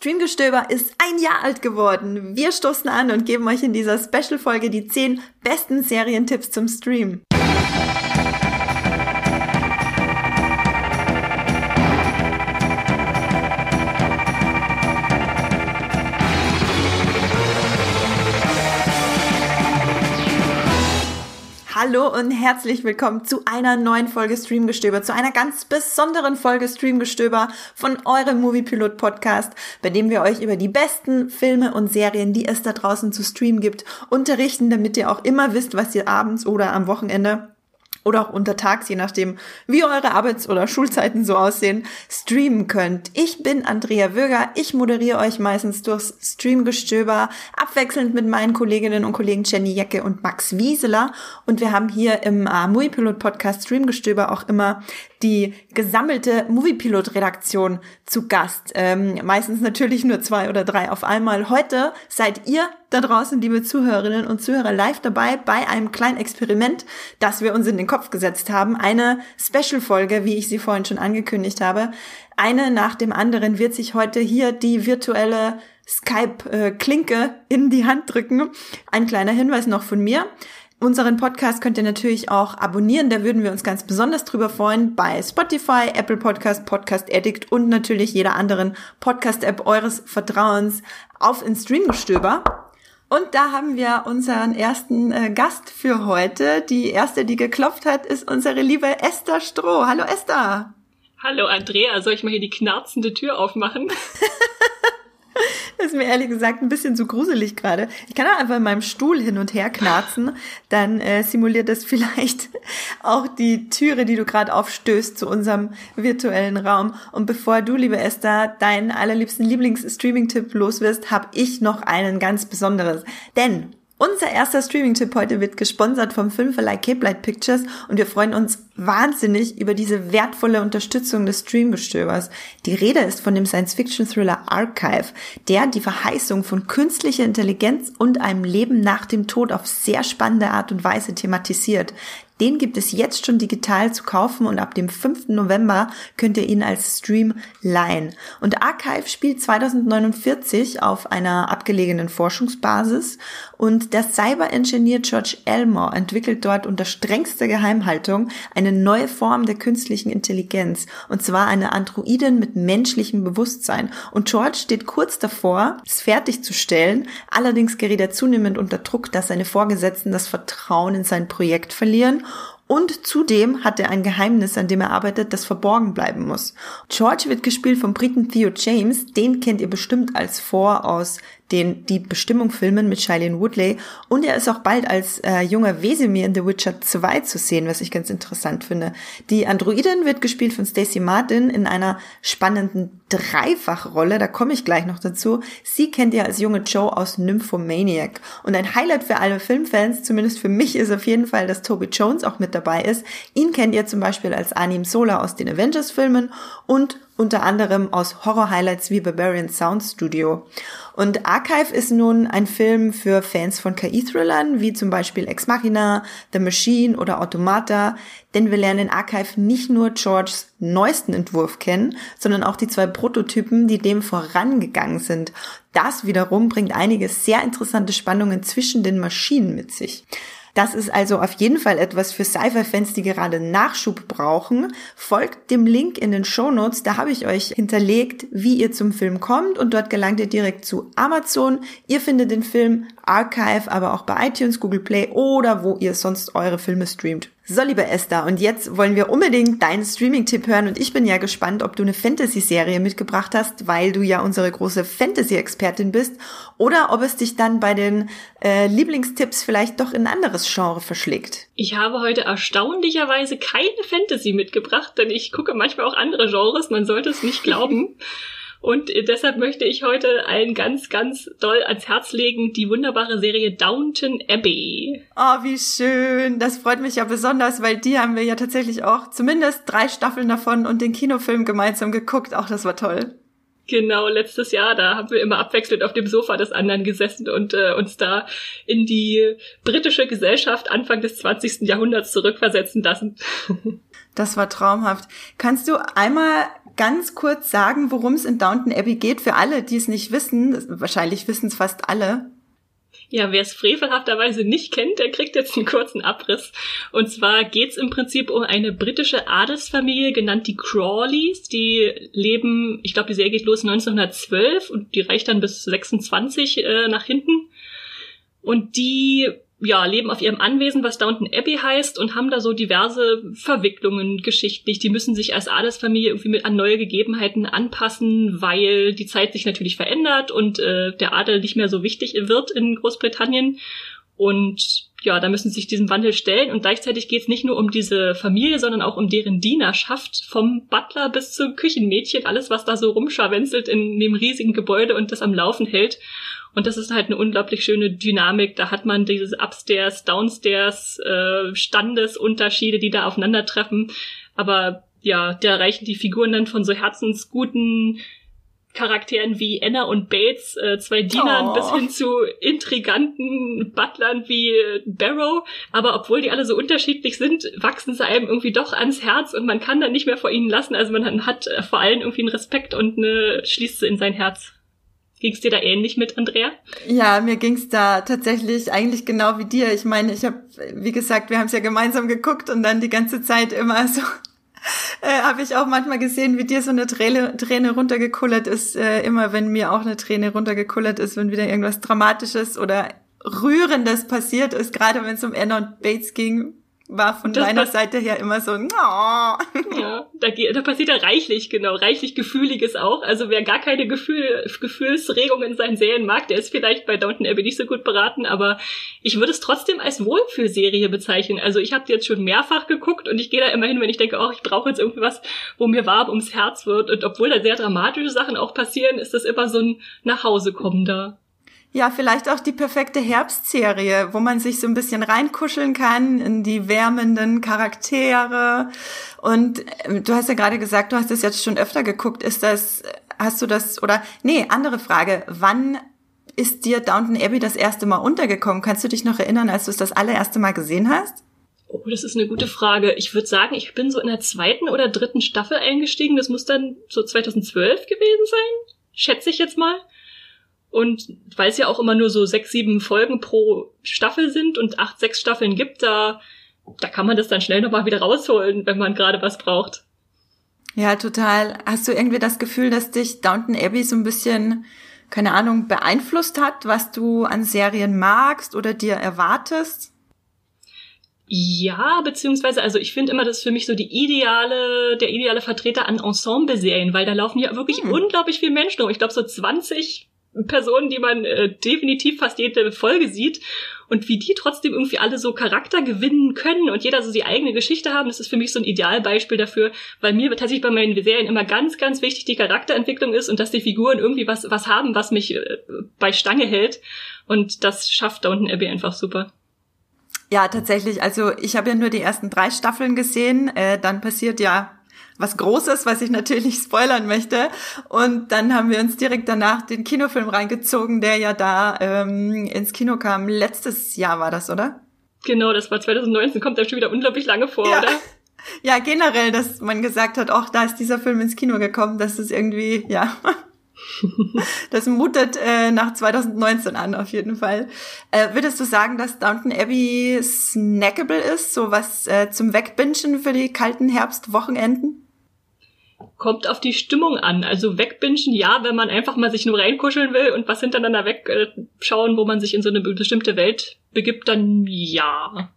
Streamgestöber ist ein Jahr alt geworden. Wir stoßen an und geben euch in dieser Special-Folge die 10 besten Serientipps zum Stream. Hallo und herzlich willkommen zu einer neuen Folge Streamgestöber, zu einer ganz besonderen Folge Streamgestöber von eurem Moviepilot Podcast, bei dem wir euch über die besten Filme und Serien, die es da draußen zu streamen gibt, unterrichten, damit ihr auch immer wisst, was ihr abends oder am Wochenende oder auch untertags, je nachdem, wie eure Arbeits- oder Schulzeiten so aussehen, streamen könnt. Ich bin Andrea Wöger. Ich moderiere euch meistens durchs Streamgestöber, abwechselnd mit meinen Kolleginnen und Kollegen Jenny Jecke und Max Wieseler. Und wir haben hier im äh, Moviepilot Podcast Streamgestöber auch immer die gesammelte Moviepilot-Redaktion zu Gast. Ähm, meistens natürlich nur zwei oder drei auf einmal. Heute seid ihr da draußen, liebe Zuhörerinnen und Zuhörer, live dabei bei einem kleinen Experiment, das wir uns in den Kopf gesetzt haben. Eine Special-Folge, wie ich sie vorhin schon angekündigt habe. Eine nach dem anderen wird sich heute hier die virtuelle Skype-Klinke in die Hand drücken. Ein kleiner Hinweis noch von mir. Unseren Podcast könnt ihr natürlich auch abonnieren, da würden wir uns ganz besonders drüber freuen, bei Spotify, Apple Podcast, Podcast Addict und natürlich jeder anderen Podcast-App eures Vertrauens auf in Streamgestöber. Und da haben wir unseren ersten äh, Gast für heute. Die erste, die geklopft hat, ist unsere liebe Esther Stroh. Hallo Esther. Hallo Andrea, soll ich mal hier die knarzende Tür aufmachen? Ist mir ehrlich gesagt ein bisschen zu gruselig gerade. Ich kann auch einfach in meinem Stuhl hin und her knarzen. Dann äh, simuliert das vielleicht auch die Türe, die du gerade aufstößt zu unserem virtuellen Raum. Und bevor du, liebe Esther, deinen allerliebsten Lieblings-Streaming-Tipp los wirst, habe ich noch einen ganz besonderes. Denn unser erster Streaming-Tipp heute wird gesponsert vom Filmverleih Cape Light Pictures und wir freuen uns wahnsinnig über diese wertvolle Unterstützung des Streamgestöbers. Die Rede ist von dem Science-Fiction-Thriller Archive, der die Verheißung von künstlicher Intelligenz und einem Leben nach dem Tod auf sehr spannende Art und Weise thematisiert. Den gibt es jetzt schon digital zu kaufen und ab dem 5. November könnt ihr ihn als Stream leihen. Und Archive spielt 2049 auf einer abgelegenen Forschungsbasis und der Cyber-Engineer George Elmore entwickelt dort unter strengster Geheimhaltung eine neue Form der künstlichen Intelligenz und zwar eine Androidin mit menschlichem Bewusstsein. Und George steht kurz davor, es fertigzustellen. Allerdings gerät er zunehmend unter Druck, dass seine Vorgesetzten das Vertrauen in sein Projekt verlieren und zudem hat er ein Geheimnis, an dem er arbeitet, das verborgen bleiben muss. George wird gespielt vom Briten Theo James. Den kennt ihr bestimmt als Vor aus den Die Bestimmung filmen mit Shailene Woodley. Und er ist auch bald als äh, junger Wesemir in The Witcher 2 zu sehen, was ich ganz interessant finde. Die Androidin wird gespielt von Stacey Martin in einer spannenden Dreifachrolle. Da komme ich gleich noch dazu. Sie kennt ihr als junge Joe aus Nymphomaniac. Und ein Highlight für alle Filmfans, zumindest für mich, ist auf jeden Fall, dass Toby Jones auch mit dabei ist. Ihn kennt ihr zum Beispiel als Anim Sola aus den Avengers-Filmen und unter anderem aus Horror-Highlights wie Barbarian Sound Studio. Und Archive ist nun ein Film für Fans von KI-Thrillern, wie zum Beispiel Ex Machina, The Machine oder Automata, denn wir lernen in Archive nicht nur Georges neuesten Entwurf kennen, sondern auch die zwei Prototypen, die dem vorangegangen sind. Das wiederum bringt einige sehr interessante Spannungen zwischen den Maschinen mit sich. Das ist also auf jeden Fall etwas für Sci-Fi-Fans, die gerade Nachschub brauchen. Folgt dem Link in den Show Notes, da habe ich euch hinterlegt, wie ihr zum Film kommt und dort gelangt ihr direkt zu Amazon. Ihr findet den Film Archive, aber auch bei iTunes, Google Play oder wo ihr sonst eure Filme streamt. So, liebe Esther, und jetzt wollen wir unbedingt deinen Streaming-Tipp hören und ich bin ja gespannt, ob du eine Fantasy-Serie mitgebracht hast, weil du ja unsere große Fantasy-Expertin bist, oder ob es dich dann bei den äh, Lieblingstipps vielleicht doch in ein anderes Genre verschlägt. Ich habe heute erstaunlicherweise keine Fantasy mitgebracht, denn ich gucke manchmal auch andere Genres, man sollte es nicht glauben. Und deshalb möchte ich heute allen ganz, ganz doll ans Herz legen, die wunderbare Serie Downton Abbey. Oh, wie schön. Das freut mich ja besonders, weil die haben wir ja tatsächlich auch zumindest drei Staffeln davon und den Kinofilm gemeinsam geguckt. Auch das war toll. Genau, letztes Jahr, da haben wir immer abwechselnd auf dem Sofa des anderen gesessen und äh, uns da in die britische Gesellschaft Anfang des 20. Jahrhunderts zurückversetzen lassen. Das war traumhaft. Kannst du einmal ganz kurz sagen, worum es in Downton Abbey geht für alle, die es nicht wissen? Wahrscheinlich wissen es fast alle. Ja, wer es frevelhafterweise nicht kennt, der kriegt jetzt einen kurzen Abriss. Und zwar geht's im Prinzip um eine britische Adelsfamilie, genannt die Crawleys. Die leben, ich glaube, die Serie geht los 1912 und die reicht dann bis 26 äh, nach hinten. Und die ja, leben auf ihrem Anwesen, was Downton Abbey heißt, und haben da so diverse Verwicklungen geschichtlich. Die müssen sich als Adelsfamilie irgendwie mit an neue Gegebenheiten anpassen, weil die Zeit sich natürlich verändert und äh, der Adel nicht mehr so wichtig wird in Großbritannien. Und ja, da müssen sie sich diesem Wandel stellen. Und gleichzeitig geht es nicht nur um diese Familie, sondern auch um deren Dienerschaft, vom Butler bis zum Küchenmädchen, alles, was da so rumscharwenzelt in dem riesigen Gebäude und das am Laufen hält. Und das ist halt eine unglaublich schöne Dynamik. Da hat man dieses Upstairs, Downstairs, äh, Standesunterschiede, die da aufeinandertreffen. Aber ja, da reichen die Figuren dann von so herzensguten Charakteren wie Anna und Bates, äh, zwei Dienern, oh. bis hin zu intriganten Butlern wie äh, Barrow. Aber obwohl die alle so unterschiedlich sind, wachsen sie einem irgendwie doch ans Herz und man kann dann nicht mehr vor ihnen lassen. Also man hat vor allem irgendwie einen Respekt und eine, schließt sie in sein Herz. Ging's dir da ähnlich mit, Andrea? Ja, mir ging's da tatsächlich eigentlich genau wie dir. Ich meine, ich habe, wie gesagt, wir haben es ja gemeinsam geguckt und dann die ganze Zeit immer so äh, habe ich auch manchmal gesehen, wie dir so eine Träne, Träne runtergekullert ist. Äh, immer wenn mir auch eine Träne runtergekullert ist, wenn wieder irgendwas Dramatisches oder Rührendes passiert ist, gerade wenn es um Anna und Bates ging, war von das deiner Seite her immer so, oh. Ja, da, da passiert ja reichlich, genau, reichlich Gefühliges auch. Also wer gar keine Gefühl, Gefühlsregungen in seinen Serien mag, der ist vielleicht bei Downton Abbey nicht so gut beraten, aber ich würde es trotzdem als Wohlfühlserie bezeichnen. Also ich habe die jetzt schon mehrfach geguckt und ich gehe da immer hin, wenn ich denke, oh, ich brauche jetzt irgendwie was, wo mir warm ums Herz wird. Und obwohl da sehr dramatische Sachen auch passieren, ist das immer so ein Nachhausekommen da. Ja, vielleicht auch die perfekte Herbstserie, wo man sich so ein bisschen reinkuscheln kann in die wärmenden Charaktere. Und ähm, du hast ja gerade gesagt, du hast es jetzt schon öfter geguckt. Ist das, hast du das, oder, nee, andere Frage. Wann ist dir Downton Abbey das erste Mal untergekommen? Kannst du dich noch erinnern, als du es das allererste Mal gesehen hast? Oh, das ist eine gute Frage. Ich würde sagen, ich bin so in der zweiten oder dritten Staffel eingestiegen. Das muss dann so 2012 gewesen sein. Schätze ich jetzt mal. Und weil es ja auch immer nur so sechs, sieben Folgen pro Staffel sind und acht, sechs Staffeln gibt, da, da kann man das dann schnell nochmal wieder rausholen, wenn man gerade was braucht. Ja, total. Hast du irgendwie das Gefühl, dass dich Downton Abbey so ein bisschen, keine Ahnung, beeinflusst hat, was du an Serien magst oder dir erwartest? Ja, beziehungsweise, also ich finde immer, das ist für mich so die ideale, der ideale Vertreter an Ensemble-Serien, weil da laufen ja wirklich hm. unglaublich viele Menschen rum. Ich glaube so 20 Personen, die man äh, definitiv fast jede Folge sieht und wie die trotzdem irgendwie alle so Charakter gewinnen können und jeder so die eigene Geschichte haben, das ist für mich so ein Idealbeispiel dafür, weil mir tatsächlich bei meinen Serien immer ganz, ganz wichtig die Charakterentwicklung ist und dass die Figuren irgendwie was, was haben, was mich äh, bei Stange hält und das schafft da unten Abby einfach super. Ja, tatsächlich. Also ich habe ja nur die ersten drei Staffeln gesehen. Äh, dann passiert ja was Großes, was ich natürlich nicht spoilern möchte. Und dann haben wir uns direkt danach den Kinofilm reingezogen, der ja da ähm, ins Kino kam. Letztes Jahr war das, oder? Genau, das war 2019, kommt ja schon wieder unglaublich lange vor, ja. oder? Ja, generell, dass man gesagt hat, ach, da ist dieser Film ins Kino gekommen, das ist irgendwie, ja. das mutet äh, nach 2019 an, auf jeden Fall. Äh, würdest du sagen, dass Downton Abbey snackable ist, so was äh, zum Wegbingen für die kalten Herbstwochenenden? Kommt auf die Stimmung an. Also wegbingen, ja, wenn man einfach mal sich nur reinkuscheln will und was hintereinander wegschauen, wo man sich in so eine bestimmte Welt begibt, dann ja.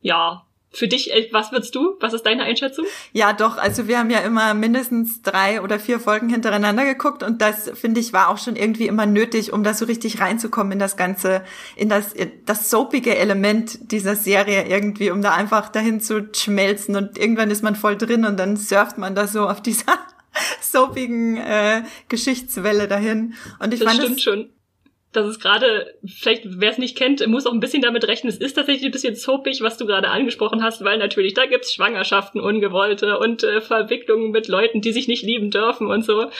Ja, für dich, äh, was würdest du? Was ist deine Einschätzung? Ja, doch. Also wir haben ja immer mindestens drei oder vier Folgen hintereinander geguckt und das finde ich war auch schon irgendwie immer nötig, um da so richtig reinzukommen in das ganze, in das das soapige Element dieser Serie irgendwie, um da einfach dahin zu schmelzen und irgendwann ist man voll drin und dann surft man da so auf dieser soapigen äh, Geschichtswelle dahin. Und ich das fand stimmt es, schon dass es gerade, vielleicht wer es nicht kennt, muss auch ein bisschen damit rechnen, es ist tatsächlich ein bisschen soapig, was du gerade angesprochen hast, weil natürlich da gibt's Schwangerschaften, Ungewollte und äh, Verwicklungen mit Leuten, die sich nicht lieben dürfen und so.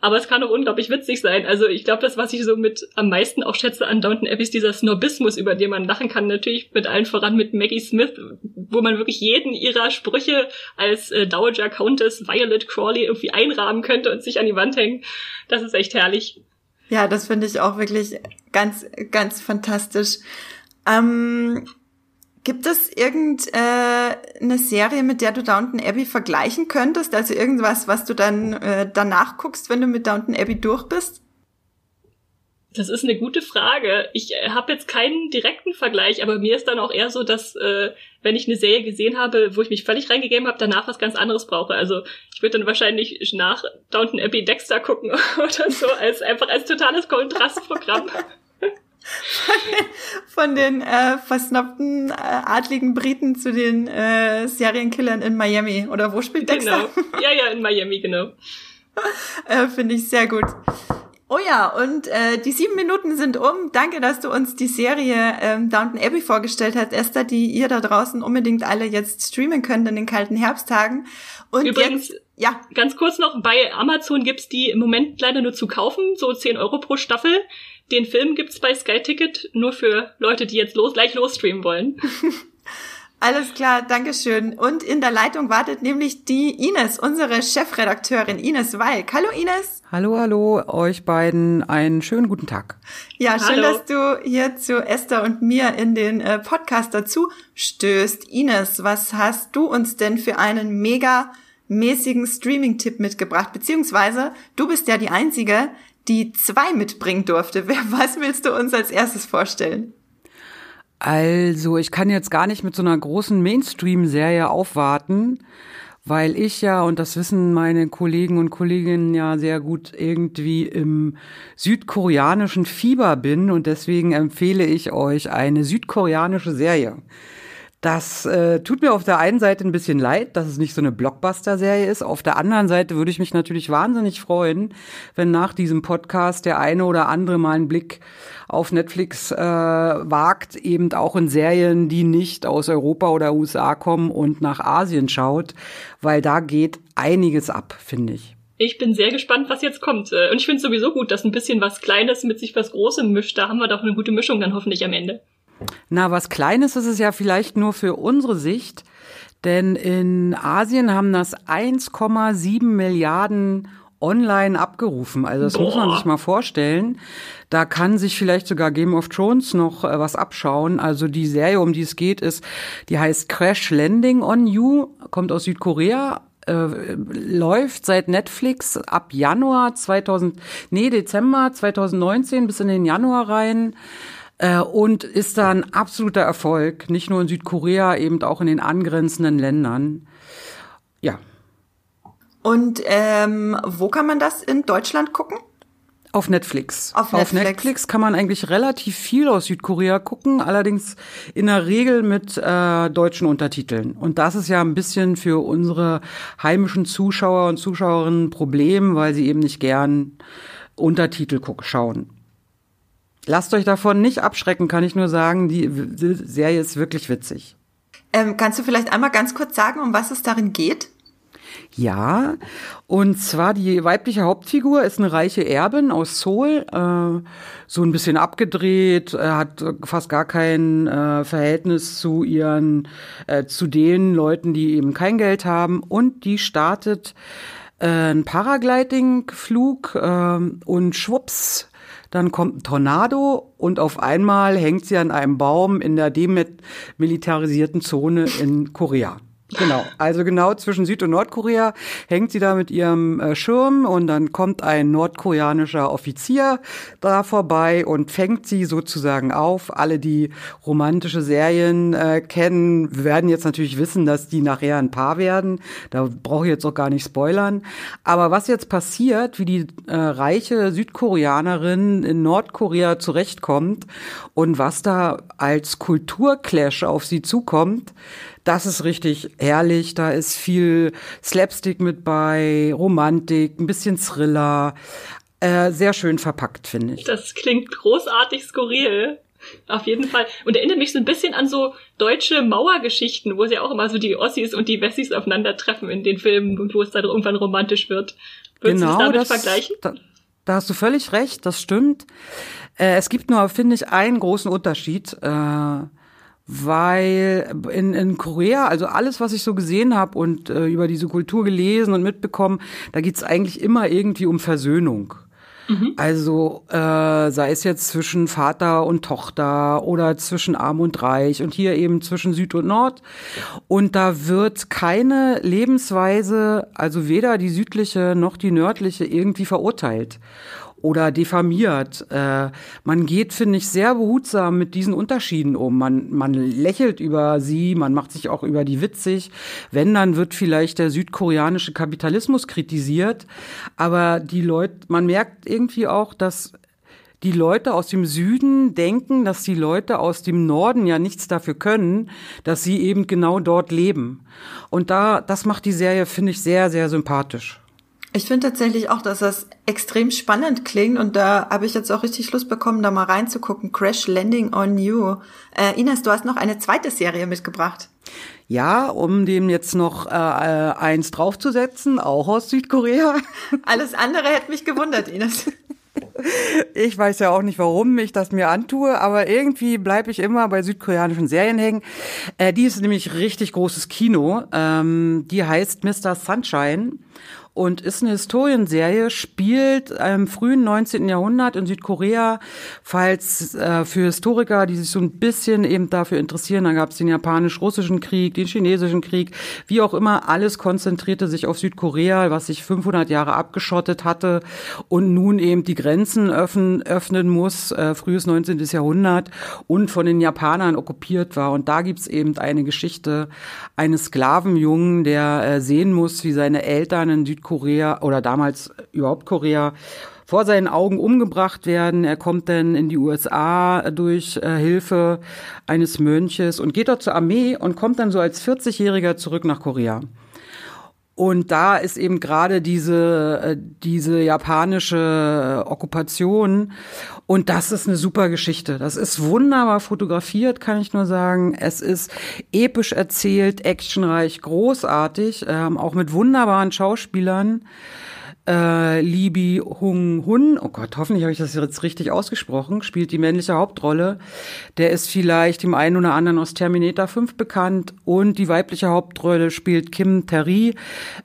Aber es kann auch unglaublich witzig sein. Also ich glaube, das, was ich so mit am meisten auch schätze an Downton Abbey, ist dieser Snobismus, über den man lachen kann. Natürlich mit allen voran mit Maggie Smith, wo man wirklich jeden ihrer Sprüche als äh, Dowager Countess Violet Crawley irgendwie einrahmen könnte und sich an die Wand hängen. Das ist echt herrlich. Ja, das finde ich auch wirklich ganz, ganz fantastisch. Ähm, gibt es irgendeine äh, Serie, mit der du Downton Abbey vergleichen könntest? Also irgendwas, was du dann äh, danach guckst, wenn du mit Downton Abbey durch bist? Das ist eine gute Frage. Ich äh, habe jetzt keinen direkten Vergleich, aber mir ist dann auch eher so, dass äh, wenn ich eine Serie gesehen habe, wo ich mich völlig reingegeben habe, danach was ganz anderes brauche. Also ich würde dann wahrscheinlich nach Downton Abbey Dexter gucken oder so, als einfach als totales Kontrastprogramm. Von den äh, versnobten äh, adligen Briten zu den äh, Serienkillern in Miami. Oder wo spielt Dexter? Genau. Ja, ja, in Miami, genau. äh, Finde ich sehr gut. Oh ja, und äh, die sieben Minuten sind um. Danke, dass du uns die Serie ähm, Downton Abbey vorgestellt hast, Esther, die ihr da draußen unbedingt alle jetzt streamen könnt in den kalten Herbsttagen. Und Übrigens, jetzt, ja. Ganz kurz noch, bei Amazon gibt's die im Moment leider nur zu kaufen, so 10 Euro pro Staffel. Den Film gibt's bei Sky Ticket nur für Leute, die jetzt los, gleich losstreamen wollen. Alles klar, Dankeschön. Und in der Leitung wartet nämlich die Ines, unsere Chefredakteurin Ines Walk. Hallo Ines. Hallo, hallo, euch beiden einen schönen guten Tag. Ja, schön, hallo. dass du hier zu Esther und mir in den äh, Podcast dazu stößt. Ines, was hast du uns denn für einen mega mäßigen Streaming-Tipp mitgebracht? Beziehungsweise, du bist ja die Einzige, die zwei mitbringen durfte. Was willst du uns als erstes vorstellen? Also, ich kann jetzt gar nicht mit so einer großen Mainstream-Serie aufwarten, weil ich ja, und das wissen meine Kollegen und Kolleginnen ja sehr gut, irgendwie im südkoreanischen Fieber bin und deswegen empfehle ich euch eine südkoreanische Serie. Das äh, tut mir auf der einen Seite ein bisschen leid, dass es nicht so eine Blockbuster-Serie ist. Auf der anderen Seite würde ich mich natürlich wahnsinnig freuen, wenn nach diesem Podcast der eine oder andere mal einen Blick auf Netflix äh, wagt, eben auch in Serien, die nicht aus Europa oder USA kommen und nach Asien schaut, weil da geht einiges ab, finde ich. Ich bin sehr gespannt, was jetzt kommt. Und ich finde es sowieso gut, dass ein bisschen was Kleines mit sich was Großem mischt. Da haben wir doch eine gute Mischung dann hoffentlich am Ende. Na, was Kleines ist es ja vielleicht nur für unsere Sicht, denn in Asien haben das 1,7 Milliarden online abgerufen. Also das Boah. muss man sich mal vorstellen. Da kann sich vielleicht sogar Game of Thrones noch äh, was abschauen. Also die Serie, um die es geht, ist, die heißt Crash Landing on You, kommt aus Südkorea, äh, läuft seit Netflix ab Januar 2000, nee, Dezember 2019 bis in den Januar rein äh, und ist da ein absoluter Erfolg, nicht nur in Südkorea, eben auch in den angrenzenden Ländern. Ja. Und ähm, wo kann man das in Deutschland gucken? Auf Netflix. Auf Netflix. Auf Netflix kann man eigentlich relativ viel aus Südkorea gucken, allerdings in der Regel mit äh, deutschen Untertiteln. Und das ist ja ein bisschen für unsere heimischen Zuschauer und Zuschauerinnen ein Problem, weil sie eben nicht gern Untertitel schauen. Lasst euch davon nicht abschrecken, kann ich nur sagen. Die Serie ist wirklich witzig. Ähm, kannst du vielleicht einmal ganz kurz sagen, um was es darin geht? Ja, und zwar die weibliche Hauptfigur ist eine reiche Erbin aus Seoul, äh, so ein bisschen abgedreht, äh, hat fast gar kein äh, Verhältnis zu ihren, äh, zu den Leuten, die eben kein Geld haben und die startet äh, einen Paragliding-Flug äh, und schwupps dann kommt ein Tornado und auf einmal hängt sie an einem Baum in der demilitarisierten Zone in Korea. Genau, also genau zwischen Süd- und Nordkorea hängt sie da mit ihrem äh, Schirm und dann kommt ein nordkoreanischer Offizier da vorbei und fängt sie sozusagen auf. Alle, die romantische Serien äh, kennen, werden jetzt natürlich wissen, dass die nachher ein Paar werden. Da brauche ich jetzt auch gar nicht spoilern. Aber was jetzt passiert, wie die äh, reiche Südkoreanerin in Nordkorea zurechtkommt und was da als Kulturclash auf sie zukommt, das ist richtig herrlich. Da ist viel Slapstick mit bei, Romantik, ein bisschen Thriller. Äh, sehr schön verpackt, finde ich. Das klingt großartig skurril. Auf jeden Fall. Und erinnert mich so ein bisschen an so deutsche Mauergeschichten, wo sie auch immer so die Ossis und die Wessis aufeinandertreffen in den Filmen und wo es dann irgendwann romantisch wird. Würdest genau, du es damit das, vergleichen? Da, da hast du völlig recht, das stimmt. Äh, es gibt nur, finde ich, einen großen Unterschied. Äh, weil in, in Korea, also alles, was ich so gesehen habe und äh, über diese Kultur gelesen und mitbekommen, da geht's eigentlich immer irgendwie um Versöhnung. Mhm. Also äh, sei es jetzt zwischen Vater und Tochter oder zwischen Arm und Reich und hier eben zwischen Süd und Nord. Und da wird keine Lebensweise, also weder die südliche noch die nördliche, irgendwie verurteilt oder diffamiert. Äh, man geht, finde ich, sehr behutsam mit diesen Unterschieden um. Man, man lächelt über sie, man macht sich auch über die witzig. Wenn, dann wird vielleicht der südkoreanische Kapitalismus kritisiert. Aber die Leute, man merkt irgendwie auch, dass die Leute aus dem Süden denken, dass die Leute aus dem Norden ja nichts dafür können, dass sie eben genau dort leben. Und da, das macht die Serie, finde ich, sehr, sehr sympathisch. Ich finde tatsächlich auch, dass das extrem spannend klingt und da habe ich jetzt auch richtig Lust bekommen, da mal reinzugucken. Crash Landing on You. Äh, Ines, du hast noch eine zweite Serie mitgebracht. Ja, um dem jetzt noch äh, eins draufzusetzen, auch aus Südkorea. Alles andere hätte mich gewundert, Ines. Ich weiß ja auch nicht, warum ich das mir antue, aber irgendwie bleibe ich immer bei südkoreanischen Serien hängen. Äh, die ist nämlich richtig großes Kino. Ähm, die heißt Mr. Sunshine und ist eine Historienserie, spielt im frühen 19. Jahrhundert in Südkorea. Falls äh, für Historiker, die sich so ein bisschen eben dafür interessieren, da gab es den japanisch-russischen Krieg, den chinesischen Krieg, wie auch immer, alles konzentrierte sich auf Südkorea, was sich 500 Jahre abgeschottet hatte und nun eben die Grenzen öffnen, öffnen muss, äh, frühes 19. Jahrhundert und von den Japanern okkupiert war. Und da gibt's eben eine Geschichte eines Sklavenjungen, der äh, sehen muss, wie seine Eltern in Südkorea Südkorea oder damals überhaupt Korea vor seinen Augen umgebracht werden. Er kommt dann in die USA durch äh, Hilfe eines Mönches und geht dort zur Armee und kommt dann so als 40-Jähriger zurück nach Korea. Und da ist eben gerade diese, äh, diese japanische Okkupation. Und das ist eine super Geschichte. Das ist wunderbar fotografiert, kann ich nur sagen. Es ist episch erzählt, actionreich, großartig, ähm, auch mit wunderbaren Schauspielern äh, Libi Hung Hun, oh Gott, hoffentlich habe ich das jetzt richtig ausgesprochen, spielt die männliche Hauptrolle. Der ist vielleicht dem einen oder anderen aus Terminator 5 bekannt und die weibliche Hauptrolle spielt Kim Terry,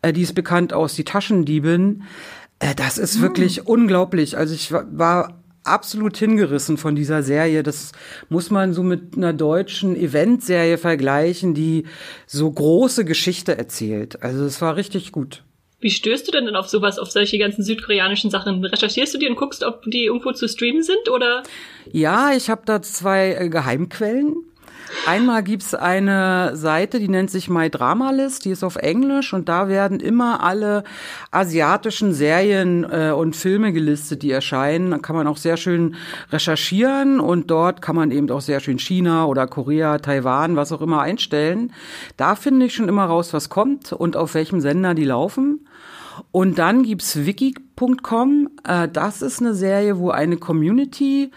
äh, die ist bekannt aus Die Taschendiebin. Äh, das ist hm. wirklich unglaublich. Also ich war absolut hingerissen von dieser Serie. Das muss man so mit einer deutschen Eventserie vergleichen, die so große Geschichte erzählt. Also es war richtig gut. Wie stößt du denn dann auf sowas, auf solche ganzen südkoreanischen Sachen? Recherchierst du die und guckst, ob die irgendwo zu streamen sind oder? Ja, ich habe da zwei äh, Geheimquellen. Einmal gibt's eine Seite, die nennt sich My Drama List, die ist auf Englisch und da werden immer alle asiatischen Serien äh, und Filme gelistet, die erscheinen. Da kann man auch sehr schön recherchieren und dort kann man eben auch sehr schön China oder Korea, Taiwan, was auch immer einstellen. Da finde ich schon immer raus, was kommt und auf welchem Sender die laufen. Und dann gibt's wiki.com. Äh, das ist eine Serie, wo eine Community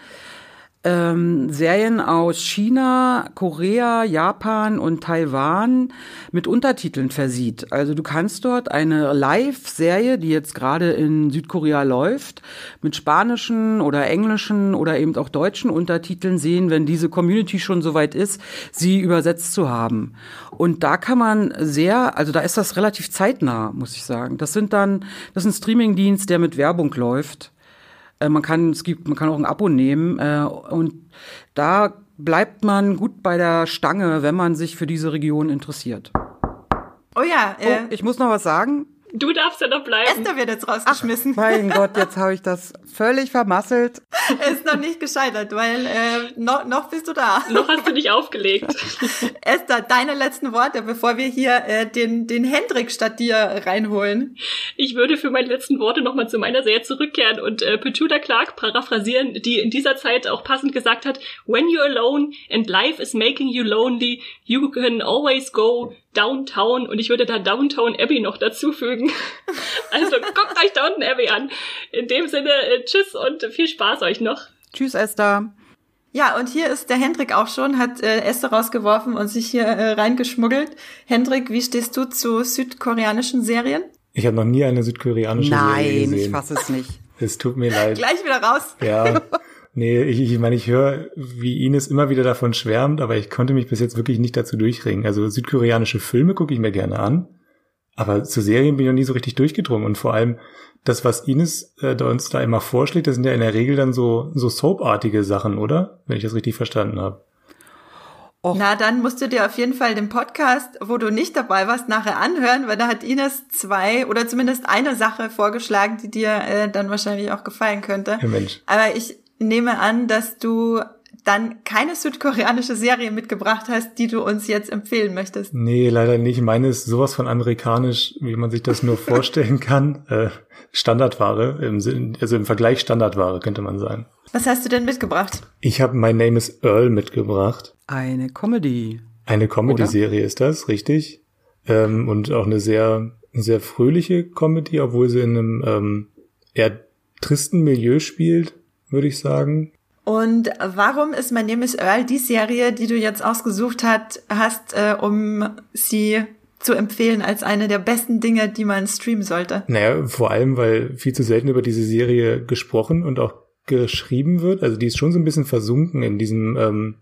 ähm, Serien aus China, Korea, Japan und Taiwan mit Untertiteln versieht. Also du kannst dort eine Live-Serie, die jetzt gerade in Südkorea läuft, mit spanischen oder englischen oder eben auch deutschen Untertiteln sehen, wenn diese Community schon soweit ist, sie übersetzt zu haben. Und da kann man sehr, also da ist das relativ zeitnah, muss ich sagen. Das sind dann, das ist ein Streamingdienst, der mit Werbung läuft. Äh, man kann, es gibt, man kann auch ein Abo nehmen äh, und da bleibt man gut bei der Stange, wenn man sich für diese Region interessiert. Oh ja, äh, oh, ich muss noch was sagen. Du darfst ja noch bleiben. Esther wird jetzt rausgeschmissen. Ach, mein Gott, jetzt habe ich das völlig vermasselt. Er ist noch nicht gescheitert, weil äh, noch, noch bist du da. Noch hast du dich aufgelegt. Esther, deine letzten Worte, bevor wir hier äh, den, den Hendrik statt dir reinholen. Ich würde für meine letzten Worte nochmal zu meiner Serie zurückkehren und äh, Petula Clark paraphrasieren, die in dieser Zeit auch passend gesagt hat, When you're alone and life is making you lonely, you can always go Downtown und ich würde da Downtown Abbey noch dazufügen. Also guckt euch Downton Abbey an. In dem Sinne, äh, tschüss und viel Spaß euch noch. Tschüss, Esther. Ja, und hier ist der Hendrik auch schon, hat äh, Esther rausgeworfen und sich hier äh, reingeschmuggelt. Hendrik, wie stehst du zu südkoreanischen Serien? Ich habe noch nie eine südkoreanische Nein, Serie gesehen. Nein, ich fasse es nicht. Es tut mir leid. Gleich wieder raus. Ja. Nee, ich, ich meine, ich höre, wie Ines immer wieder davon schwärmt, aber ich konnte mich bis jetzt wirklich nicht dazu durchringen. Also südkoreanische Filme gucke ich mir gerne an, aber zu Serien bin ich noch nie so richtig durchgedrungen. Und vor allem das, was Ines äh, da uns da immer vorschlägt, das sind ja in der Regel dann so, so soapartige Sachen, oder? Wenn ich das richtig verstanden habe. Och. Na, dann musst du dir auf jeden Fall den Podcast, wo du nicht dabei warst, nachher anhören, weil da hat Ines zwei oder zumindest eine Sache vorgeschlagen, die dir äh, dann wahrscheinlich auch gefallen könnte. Ja, Mensch. Aber ich nehme an, dass du dann keine südkoreanische Serie mitgebracht hast, die du uns jetzt empfehlen möchtest. Nee, leider nicht. Meine ist sowas von amerikanisch, wie man sich das nur vorstellen kann. Äh, Standardware, im Sinn, also im Vergleich Standardware, könnte man sagen. Was hast du denn mitgebracht? Ich habe My Name is Earl mitgebracht. Eine Comedy. Eine Comedy-Serie ist das, richtig. Ähm, und auch eine sehr, sehr fröhliche Comedy, obwohl sie in einem ähm, eher tristen Milieu spielt, würde ich sagen. Und warum ist My Name is Earl die Serie, die du jetzt ausgesucht hat, hast, äh, um sie zu empfehlen als eine der besten Dinge, die man streamen sollte? Naja, vor allem, weil viel zu selten über diese Serie gesprochen und auch geschrieben wird. Also die ist schon so ein bisschen versunken in diesem, ähm,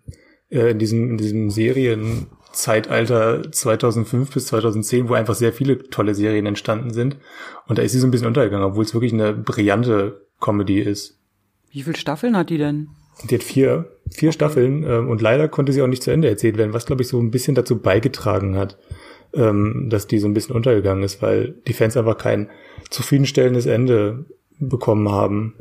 äh, in diesem, in diesem Serienzeitalter 2005 bis 2010, wo einfach sehr viele tolle Serien entstanden sind. Und da ist sie so ein bisschen untergegangen, obwohl es wirklich eine brillante Comedy ist. Wie viele Staffeln hat die denn? Die hat vier, vier okay. Staffeln ähm, und leider konnte sie auch nicht zu Ende erzählt werden, was glaube ich so ein bisschen dazu beigetragen hat, ähm, dass die so ein bisschen untergegangen ist, weil die Fans einfach kein zufriedenstellendes Ende bekommen haben.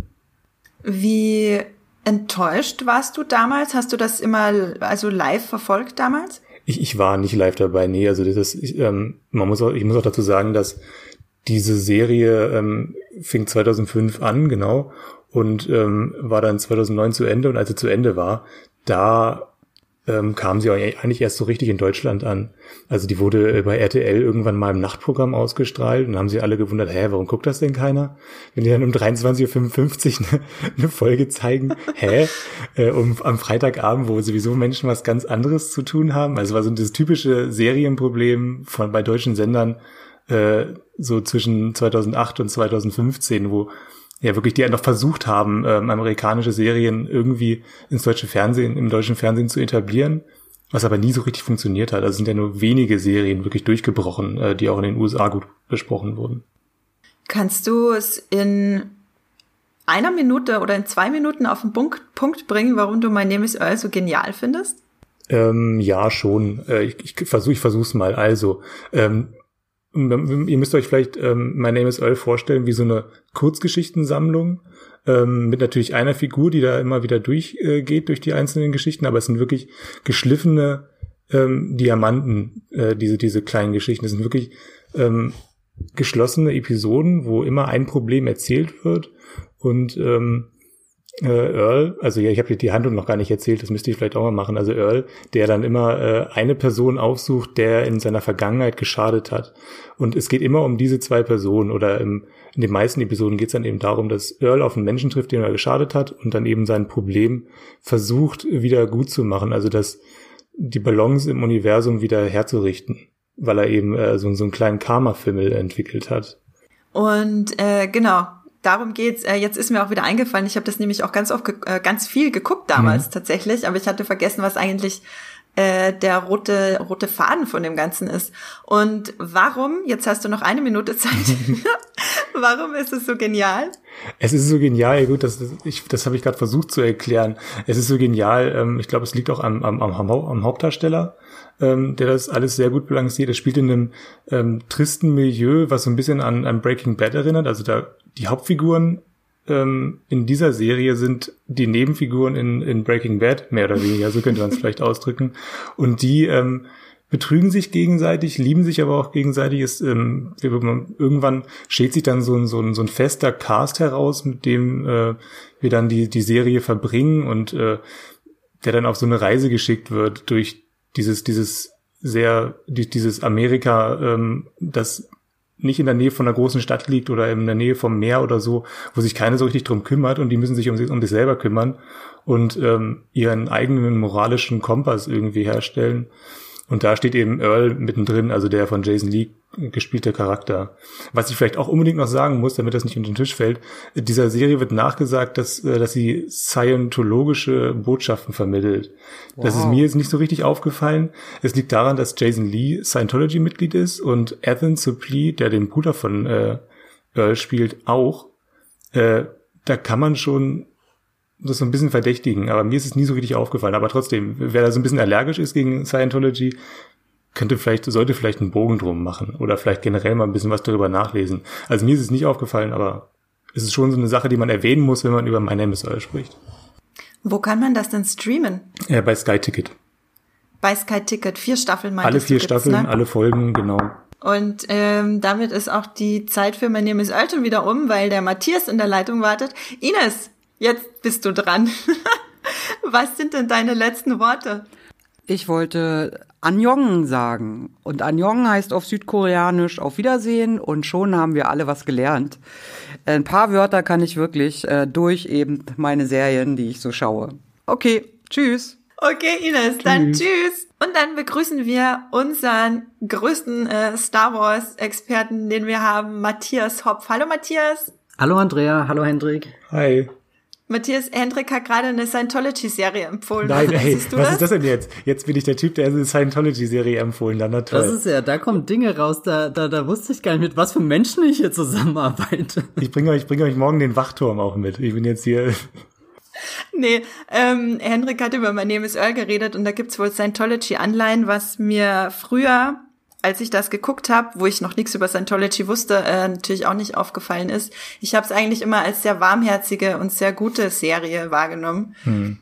Wie enttäuscht warst du damals? Hast du das immer also live verfolgt damals? Ich, ich war nicht live dabei, nee. Also das ist, ich, ähm, man muss auch, ich muss auch dazu sagen, dass diese Serie ähm, fing 2005 an, genau, und ähm, war dann 2009 zu Ende. Und als sie zu Ende war, da ähm, kam sie eigentlich erst so richtig in Deutschland an. Also die wurde bei RTL irgendwann mal im Nachtprogramm ausgestrahlt und haben sie alle gewundert, hä, warum guckt das denn keiner? Wenn die dann um 23.55 Uhr eine, eine Folge zeigen, hä? Äh, um, am Freitagabend, wo sowieso Menschen was ganz anderes zu tun haben. Also war so das typische Serienproblem von bei deutschen Sendern äh, so zwischen 2008 und 2015, wo ja wirklich die noch versucht haben, ähm, amerikanische Serien irgendwie ins deutsche Fernsehen, im deutschen Fernsehen zu etablieren, was aber nie so richtig funktioniert hat. Also sind ja nur wenige Serien wirklich durchgebrochen, äh, die auch in den USA gut besprochen wurden. Kannst du es in einer Minute oder in zwei Minuten auf den Punkt, Punkt bringen, warum du My Name is Earl so genial findest? Ähm, ja, schon. Äh, ich ich versuche ich versuch's mal. Also, ähm, ihr müsst euch vielleicht ähm, My Name is Earl vorstellen wie so eine Kurzgeschichtensammlung ähm, mit natürlich einer Figur, die da immer wieder durchgeht äh, durch die einzelnen Geschichten, aber es sind wirklich geschliffene ähm, Diamanten, äh, diese diese kleinen Geschichten. Es sind wirklich ähm, geschlossene Episoden, wo immer ein Problem erzählt wird und ähm, äh, Earl, also ja, ich habe dir die Handlung noch gar nicht erzählt, das müsste ich vielleicht auch mal machen. Also Earl, der dann immer äh, eine Person aufsucht, der in seiner Vergangenheit geschadet hat. Und es geht immer um diese zwei Personen oder im, in den meisten Episoden geht es dann eben darum, dass Earl auf einen Menschen trifft, den er geschadet hat und dann eben sein Problem versucht wieder gut zu machen. Also dass die Balance im Universum wieder herzurichten, weil er eben äh, so, so einen kleinen Karma-Fimmel entwickelt hat. Und äh, genau, darum geht's. Äh, jetzt ist mir auch wieder eingefallen. Ich habe das nämlich auch ganz oft, äh, ganz viel geguckt damals mhm. tatsächlich, aber ich hatte vergessen, was eigentlich äh, der rote rote Faden von dem Ganzen ist. Und warum? Jetzt hast du noch eine Minute Zeit. warum ist es so genial? Es ist so genial, gut, das, ich, das habe ich gerade versucht zu erklären. Es ist so genial, ähm, ich glaube, es liegt auch am, am, am, am Hauptdarsteller, ähm, der das alles sehr gut balanciert. Es spielt in einem ähm, tristen Milieu, was so ein bisschen an, an Breaking Bad erinnert. Also da die Hauptfiguren ähm, in dieser Serie sind die Nebenfiguren in, in Breaking Bad, mehr oder weniger, so könnte man es vielleicht ausdrücken. Und die ähm, betrügen sich gegenseitig, lieben sich aber auch gegenseitig. Ist, ähm, irgendwann steht sich dann so ein, so, ein, so ein fester Cast heraus, mit dem äh, wir dann die, die Serie verbringen und äh, der dann auf so eine Reise geschickt wird durch dieses, dieses sehr die, dieses Amerika, ähm, das nicht in der Nähe von einer großen Stadt liegt oder in der Nähe vom Meer oder so, wo sich keiner so richtig drum kümmert und die müssen sich um, sich um sich selber kümmern und ähm, ihren eigenen moralischen Kompass irgendwie herstellen. Und da steht eben Earl mittendrin, also der von Jason Lee gespielte Charakter. Was ich vielleicht auch unbedingt noch sagen muss, damit das nicht unter den Tisch fällt, dieser Serie wird nachgesagt, dass, äh, dass sie scientologische Botschaften vermittelt. Wow. Das ist mir jetzt nicht so richtig aufgefallen. Es liegt daran, dass Jason Lee Scientology-Mitglied ist und Ethan Suplee, der den Bruder von äh, Earl spielt, auch. Äh, da kann man schon das so ein bisschen verdächtigen, aber mir ist es nie so richtig aufgefallen. Aber trotzdem, wer da so ein bisschen allergisch ist gegen Scientology, könnte vielleicht, sollte vielleicht einen Bogen drum machen oder vielleicht generell mal ein bisschen was darüber nachlesen. Also mir ist es nicht aufgefallen, aber es ist schon so eine Sache, die man erwähnen muss, wenn man über My Name is Earl spricht. Wo kann man das denn streamen? Ja, bei Sky Ticket. Bei Sky Ticket, vier Staffeln Alle vier Staffeln, ne? alle Folgen, genau. Und ähm, damit ist auch die Zeit für My Name is Earl schon wieder um, weil der Matthias in der Leitung wartet. Ines, Jetzt bist du dran. Was sind denn deine letzten Worte? Ich wollte Annyeong sagen. Und Annyeong heißt auf Südkoreanisch auf Wiedersehen und schon haben wir alle was gelernt. Ein paar Wörter kann ich wirklich äh, durch eben meine Serien, die ich so schaue. Okay, tschüss. Okay, Ines, dann tschüss. Und dann begrüßen wir unseren größten äh, Star Wars-Experten, den wir haben, Matthias Hopf. Hallo Matthias. Hallo Andrea, hallo Hendrik. Hi. Matthias Hendrik hat gerade eine Scientology-Serie empfohlen. Nein, ey, was das? ist das denn jetzt? Jetzt bin ich der Typ, der eine Scientology-Serie empfohlen hat. Na toll. Das ist ja, da kommen Dinge raus, da, da, da wusste ich gar nicht, mit was für Menschen ich hier zusammenarbeite. Ich bringe euch, bringe euch morgen den Wachturm auch mit. Ich bin jetzt hier. Nee, ähm, Hendrik hat über mein Name is Earl geredet und da gibt's wohl Scientology-Anleihen, was mir früher als ich das geguckt habe, wo ich noch nichts über Scientology wusste, äh, natürlich auch nicht aufgefallen ist. Ich habe es eigentlich immer als sehr warmherzige und sehr gute Serie wahrgenommen. Hm.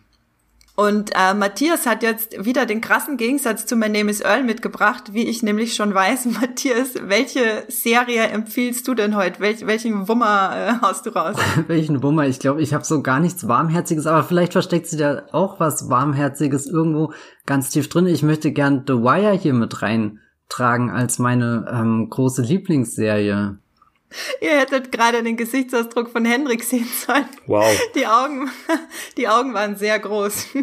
Und äh, Matthias hat jetzt wieder den krassen Gegensatz zu My Name is Earl mitgebracht, wie ich nämlich schon weiß. Matthias, welche Serie empfiehlst du denn heute? Welch, welchen Wummer äh, haust du raus? welchen Wummer? Ich glaube, ich habe so gar nichts Warmherziges, aber vielleicht versteckt sich da auch was Warmherziges irgendwo ganz tief drin. Ich möchte gern The Wire hier mit rein tragen als meine ähm, große Lieblingsserie. Ihr hättet gerade den Gesichtsausdruck von Hendrik sehen sollen. Wow. Die Augen, die Augen waren sehr groß.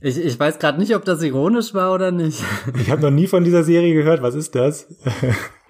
Ich, ich weiß gerade nicht, ob das ironisch war oder nicht. Ich habe noch nie von dieser Serie gehört. Was ist das?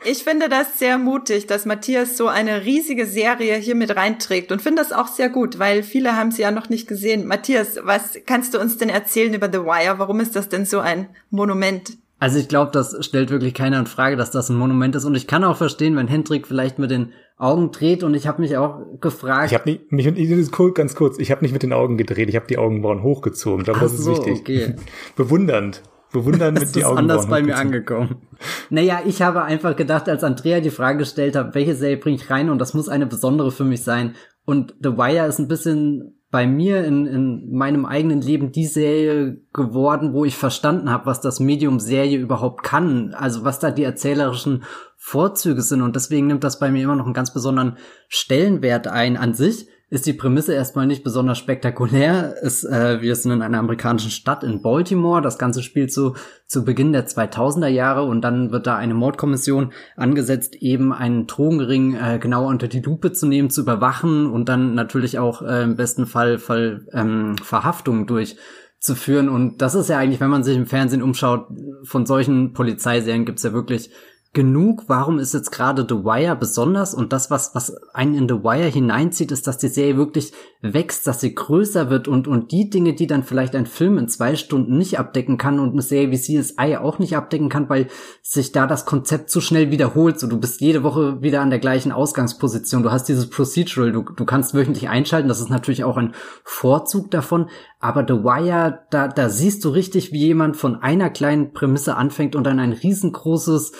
Ich finde das sehr mutig, dass Matthias so eine riesige Serie hier mit reinträgt und finde das auch sehr gut, weil viele haben sie ja noch nicht gesehen. Matthias, was kannst du uns denn erzählen über The Wire? Warum ist das denn so ein Monument? Also ich glaube, das stellt wirklich keiner in Frage, dass das ein Monument ist. Und ich kann auch verstehen, wenn Hendrik vielleicht mit den Augen dreht. Und ich habe mich auch gefragt. Ich habe nicht, mich, ganz kurz, ich habe nicht mit den Augen gedreht, ich habe die Augenbrauen hochgezogen. Ich glaube, das ist wichtig. Okay. Bewundernd. Bewundernd mit die Augenbrauen. Das ist anders bei mir angekommen. Naja, ich habe einfach gedacht, als Andrea die Frage gestellt hat, welche Serie bringe ich rein und das muss eine besondere für mich sein. Und The Wire ist ein bisschen bei mir in, in meinem eigenen Leben die Serie geworden, wo ich verstanden habe, was das Medium Serie überhaupt kann, also was da die erzählerischen Vorzüge sind. Und deswegen nimmt das bei mir immer noch einen ganz besonderen Stellenwert ein an sich ist die Prämisse erstmal nicht besonders spektakulär. Es, äh, wir sind in einer amerikanischen Stadt in Baltimore. Das Ganze spielt so zu Beginn der 2000er Jahre und dann wird da eine Mordkommission angesetzt, eben einen Drogenring äh, genauer unter die Lupe zu nehmen, zu überwachen und dann natürlich auch äh, im besten Fall, Fall ähm, Verhaftung durchzuführen. Und das ist ja eigentlich, wenn man sich im Fernsehen umschaut, von solchen Polizeiserien gibt's ja wirklich genug. Warum ist jetzt gerade The Wire besonders? Und das, was, was einen in The Wire hineinzieht, ist, dass die Serie wirklich wächst, dass sie größer wird und, und die Dinge, die dann vielleicht ein Film in zwei Stunden nicht abdecken kann und eine Serie wie CSI auch nicht abdecken kann, weil sich da das Konzept zu schnell wiederholt. So, du bist jede Woche wieder an der gleichen Ausgangsposition. Du hast dieses Procedural, du, du kannst wöchentlich einschalten. Das ist natürlich auch ein Vorzug davon. Aber The Wire, da, da siehst du richtig, wie jemand von einer kleinen Prämisse anfängt und dann ein riesengroßes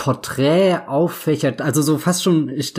Porträt auffächert, also so fast schon, ich,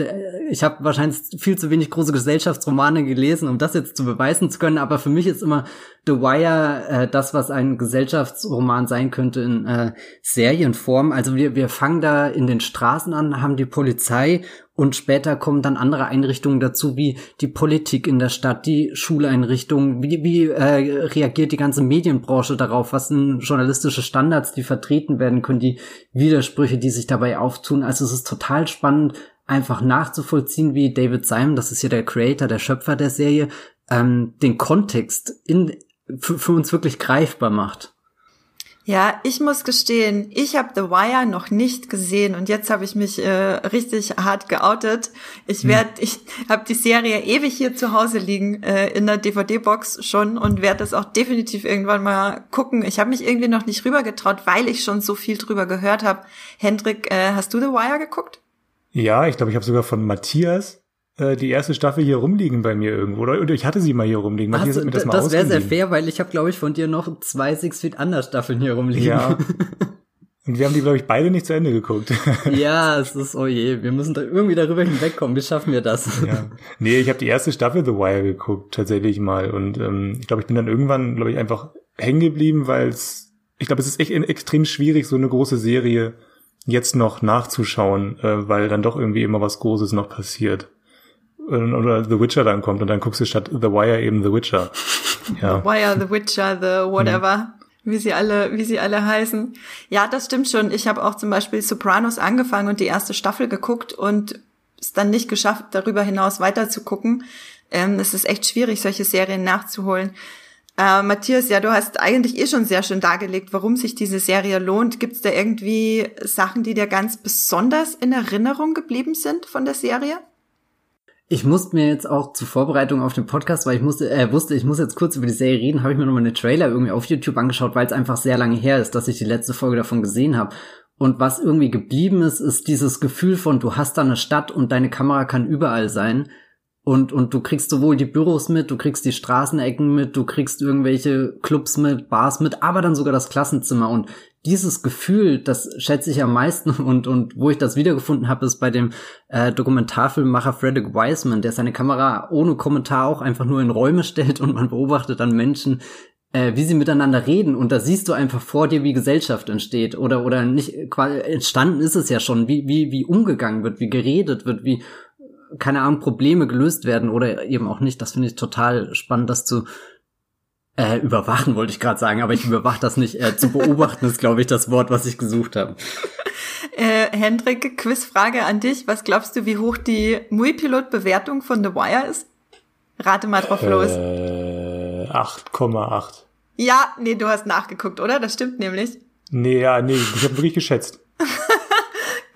ich habe wahrscheinlich viel zu wenig große Gesellschaftsromane gelesen, um das jetzt zu beweisen zu können, aber für mich ist immer The Wire äh, das, was ein Gesellschaftsroman sein könnte in äh, Serienform. Also wir, wir fangen da in den Straßen an, haben die Polizei Und später kommen dann andere Einrichtungen dazu, wie die Politik in der Stadt, die Schuleinrichtungen, wie, wie äh, reagiert die ganze Medienbranche darauf, was sind journalistische Standards, die vertreten werden können, die Widersprüche, die sich dabei auftun. Also es ist total spannend, einfach nachzuvollziehen, wie David Simon, das ist ja der Creator, der Schöpfer der Serie, ähm, den Kontext in, für, für uns wirklich greifbar macht. Ja, ich muss gestehen, ich habe The Wire noch nicht gesehen und jetzt habe ich mich äh, richtig hart geoutet. Ich werde, hm. ich habe die Serie ewig hier zu Hause liegen äh, in der DVD-Box schon und werde das auch definitiv irgendwann mal gucken. Ich habe mich irgendwie noch nicht rübergetraut, weil ich schon so viel drüber gehört habe. Hendrik, äh, hast du The Wire geguckt? Ja, ich glaube, ich habe sogar von Matthias äh, die erste Staffel hier rumliegen bei mir irgendwo. Oder, ich hatte sie mal hier rumliegen. Hat mir das Das wäre sehr fair, weil ich habe, glaube ich, von dir noch zwei Six Feet Under Staffeln hier rumliegen. Ja. Und wir haben die, glaube ich, beide nicht zu Ende geguckt. ja, es ist, oh je, wir müssen da irgendwie darüber hinwegkommen. Wie schaffen wir das? ja. Nee, ich habe die erste Staffel The Wire geguckt, tatsächlich mal. Und ähm, ich glaube, ich bin dann irgendwann, glaube ich, einfach hängen geblieben, weil es, ich glaube, es ist echt extrem schwierig, so eine große Serie jetzt noch nachzuschauen, äh, weil dann doch irgendwie immer was Großes noch passiert. Oder The Witcher dann kommt und dann guckst du statt The Wire eben The Witcher. Ja. The Wire, The Witcher, The whatever. Mhm. Wie sie alle, wie sie alle heißen. Ja, das stimmt schon. Ich habe auch zum Beispiel Sopranos angefangen und die erste Staffel geguckt und es dann nicht geschafft, darüber hinaus weiter zu gucken. Ähm, es ist echt schwierig, solche Serien nachzuholen. Äh, Matthias, ja, du hast eigentlich eh schon sehr schön dargelegt, warum sich diese Serie lohnt. Gibt es da irgendwie Sachen, die dir ganz besonders in Erinnerung geblieben sind von der Serie? Ich musste mir jetzt auch zur Vorbereitung auf den Podcast, weil ich musste, äh, wusste, ich muss jetzt kurz über die Serie reden, habe ich mir nochmal eine Trailer irgendwie auf YouTube angeschaut, weil es einfach sehr lange her ist, dass ich die letzte Folge davon gesehen habe. Und was irgendwie geblieben ist, ist dieses Gefühl von, du hast da eine Stadt und deine Kamera kann überall sein. Und, und du kriegst sowohl die Büros mit, du kriegst die Straßenecken mit, du kriegst irgendwelche Clubs mit, Bars mit, aber dann sogar das Klassenzimmer. Und dieses Gefühl, das schätze ich am meisten. Und, und wo ich das wiedergefunden habe, ist bei dem äh, Dokumentarfilmmacher Frederick Wiseman, der seine Kamera ohne Kommentar auch einfach nur in Räume stellt und man beobachtet dann Menschen, äh, wie sie miteinander reden. Und da siehst du einfach vor dir, wie Gesellschaft entsteht. Oder oder nicht entstanden ist es ja schon, wie wie wie umgegangen wird, wie geredet wird, wie keine Ahnung, Probleme gelöst werden oder eben auch nicht. Das finde ich total spannend, das zu äh, überwachen, wollte ich gerade sagen, aber ich überwache das nicht. Äh, zu beobachten ist, glaube ich, das Wort, was ich gesucht habe. Äh, Hendrik, Quizfrage an dich. Was glaubst du, wie hoch die Muipilot-Bewertung von The Wire ist? Rate mal drauf los. Äh, 8,8. Ja, nee, du hast nachgeguckt, oder? Das stimmt nämlich. Nee, ja, nee, ich habe wirklich geschätzt.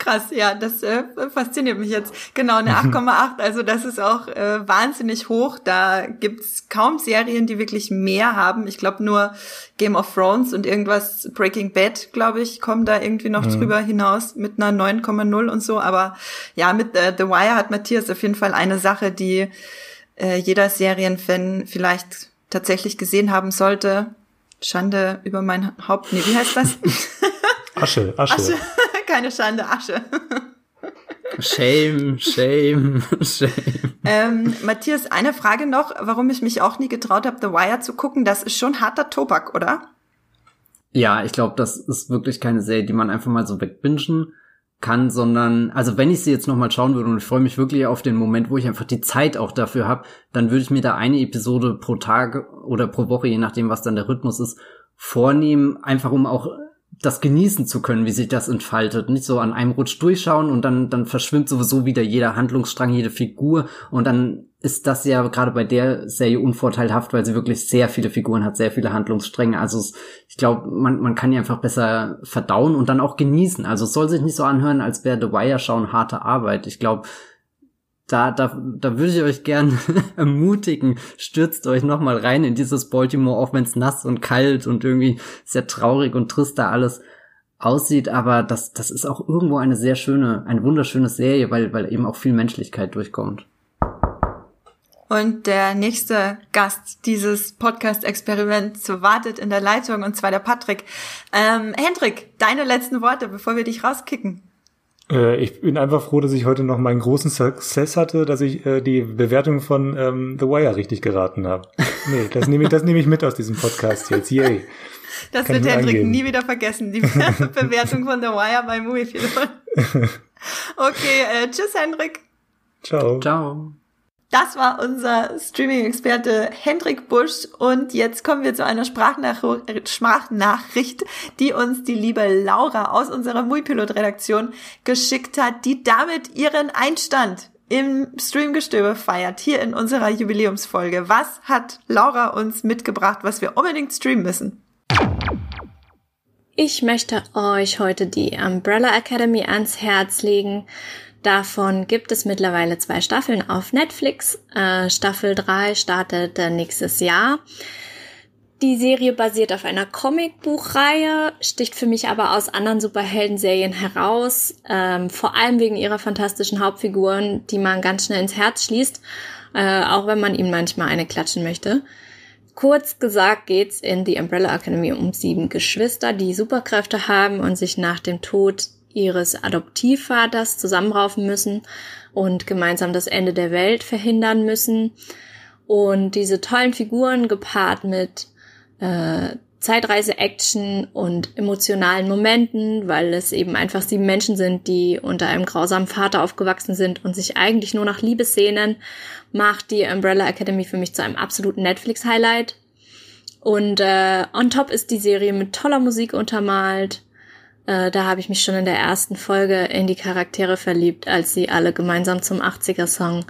Krass, ja, das äh, fasziniert mich jetzt. Genau, eine 8,8, also das ist auch äh, wahnsinnig hoch. Da gibt's kaum Serien, die wirklich mehr haben. Ich glaube nur Game of Thrones und irgendwas Breaking Bad, glaube ich, kommen da irgendwie noch mhm. drüber hinaus mit einer 9,0 und so. Aber ja, mit äh, The Wire hat Matthias auf jeden Fall eine Sache, die äh, jeder Serienfan vielleicht tatsächlich gesehen haben sollte. Schande über mein Haupt. Nee, wie heißt das? Asche, Asche. Asche. Keine Schande, Asche. Shame, shame, shame. Ähm, Matthias, eine Frage noch, warum ich mich auch nie getraut habe, The Wire zu gucken. Das ist schon harter Tobak, oder? Ja, ich glaube, das ist wirklich keine Serie, die man einfach mal so wegbingen kann, sondern, also wenn ich sie jetzt nochmal schauen würde und ich freue mich wirklich auf den Moment, wo ich einfach die Zeit auch dafür habe, dann würde ich mir da eine Episode pro Tag oder pro Woche, je nachdem, was dann der Rhythmus ist, vornehmen, einfach um auch das genießen zu können, wie sich das entfaltet. Nicht so an einem Rutsch durchschauen und dann, dann verschwimmt sowieso wieder jeder Handlungsstrang, jede Figur und dann ist das ja gerade bei der Serie unvorteilhaft, weil sie wirklich sehr viele Figuren hat, sehr viele Handlungsstränge. Also es, ich glaube, man, man kann die einfach besser verdauen und dann auch genießen. Also es soll sich nicht so anhören, als wäre The Wire schauen harte Arbeit. Ich glaube, da, da, da würde ich euch gern ermutigen, stürzt euch nochmal rein in dieses Baltimore, auch wenn es nass und kalt und irgendwie sehr traurig und trist da alles aussieht, aber das, das ist auch irgendwo eine sehr schöne, eine wunderschöne Serie, weil, weil eben auch viel Menschlichkeit durchkommt. Und der nächste Gast dieses Podcast-Experiments wartet in der Leitung, und zwar der Patrick. Ähm, Hendrik, deine letzten Worte, bevor wir dich rauskicken. Äh, ich bin einfach froh, dass ich heute noch meinen großen Success hatte, dass ich äh, die Bewertung von ähm, The Wire richtig geraten habe. Nee, das nehme ich, das nehme ich mit aus diesem Podcast jetzt. Yay. Das Kann wird Hendrik nie wieder vergessen, die Bewertung von The Wire bei Movie Okay, äh, tschüss Hendrik. Ciao. Ciao. Das war unser Streaming-Experte Hendrik Busch und jetzt kommen wir zu einer Sprachnach Sprachnachricht, die uns die liebe Laura aus unserer Muipilot-Redaktion geschickt hat, die damit ihren Einstand im Streamgestöbe feiert, hier in unserer Jubiläumsfolge. Was hat Laura uns mitgebracht, was wir unbedingt streamen müssen? Ich möchte euch heute die Umbrella Academy ans Herz legen. Davon gibt es mittlerweile zwei Staffeln auf Netflix. Äh, Staffel 3 startet nächstes Jahr. Die Serie basiert auf einer Comicbuchreihe, sticht für mich aber aus anderen Superhelden-Serien heraus, ähm, vor allem wegen ihrer fantastischen Hauptfiguren, die man ganz schnell ins Herz schließt, äh, auch wenn man ihnen manchmal eine klatschen möchte. Kurz gesagt geht's in The Umbrella Academy um sieben Geschwister, die Superkräfte haben und sich nach dem Tod ihres Adoptivvaters zusammenraufen müssen und gemeinsam das Ende der Welt verhindern müssen. Und diese tollen Figuren gepaart mit äh, Zeitreise-Action und emotionalen Momenten, weil es eben einfach sieben Menschen sind, die unter einem grausamen Vater aufgewachsen sind und sich eigentlich nur nach Liebe sehnen, macht die Umbrella Academy für mich zu einem absoluten Netflix-Highlight. Und äh, on top ist die Serie mit toller Musik untermalt. Äh, da habe ich mich schon in der ersten Folge in die Charaktere verliebt, als sie alle gemeinsam zum 80er-Song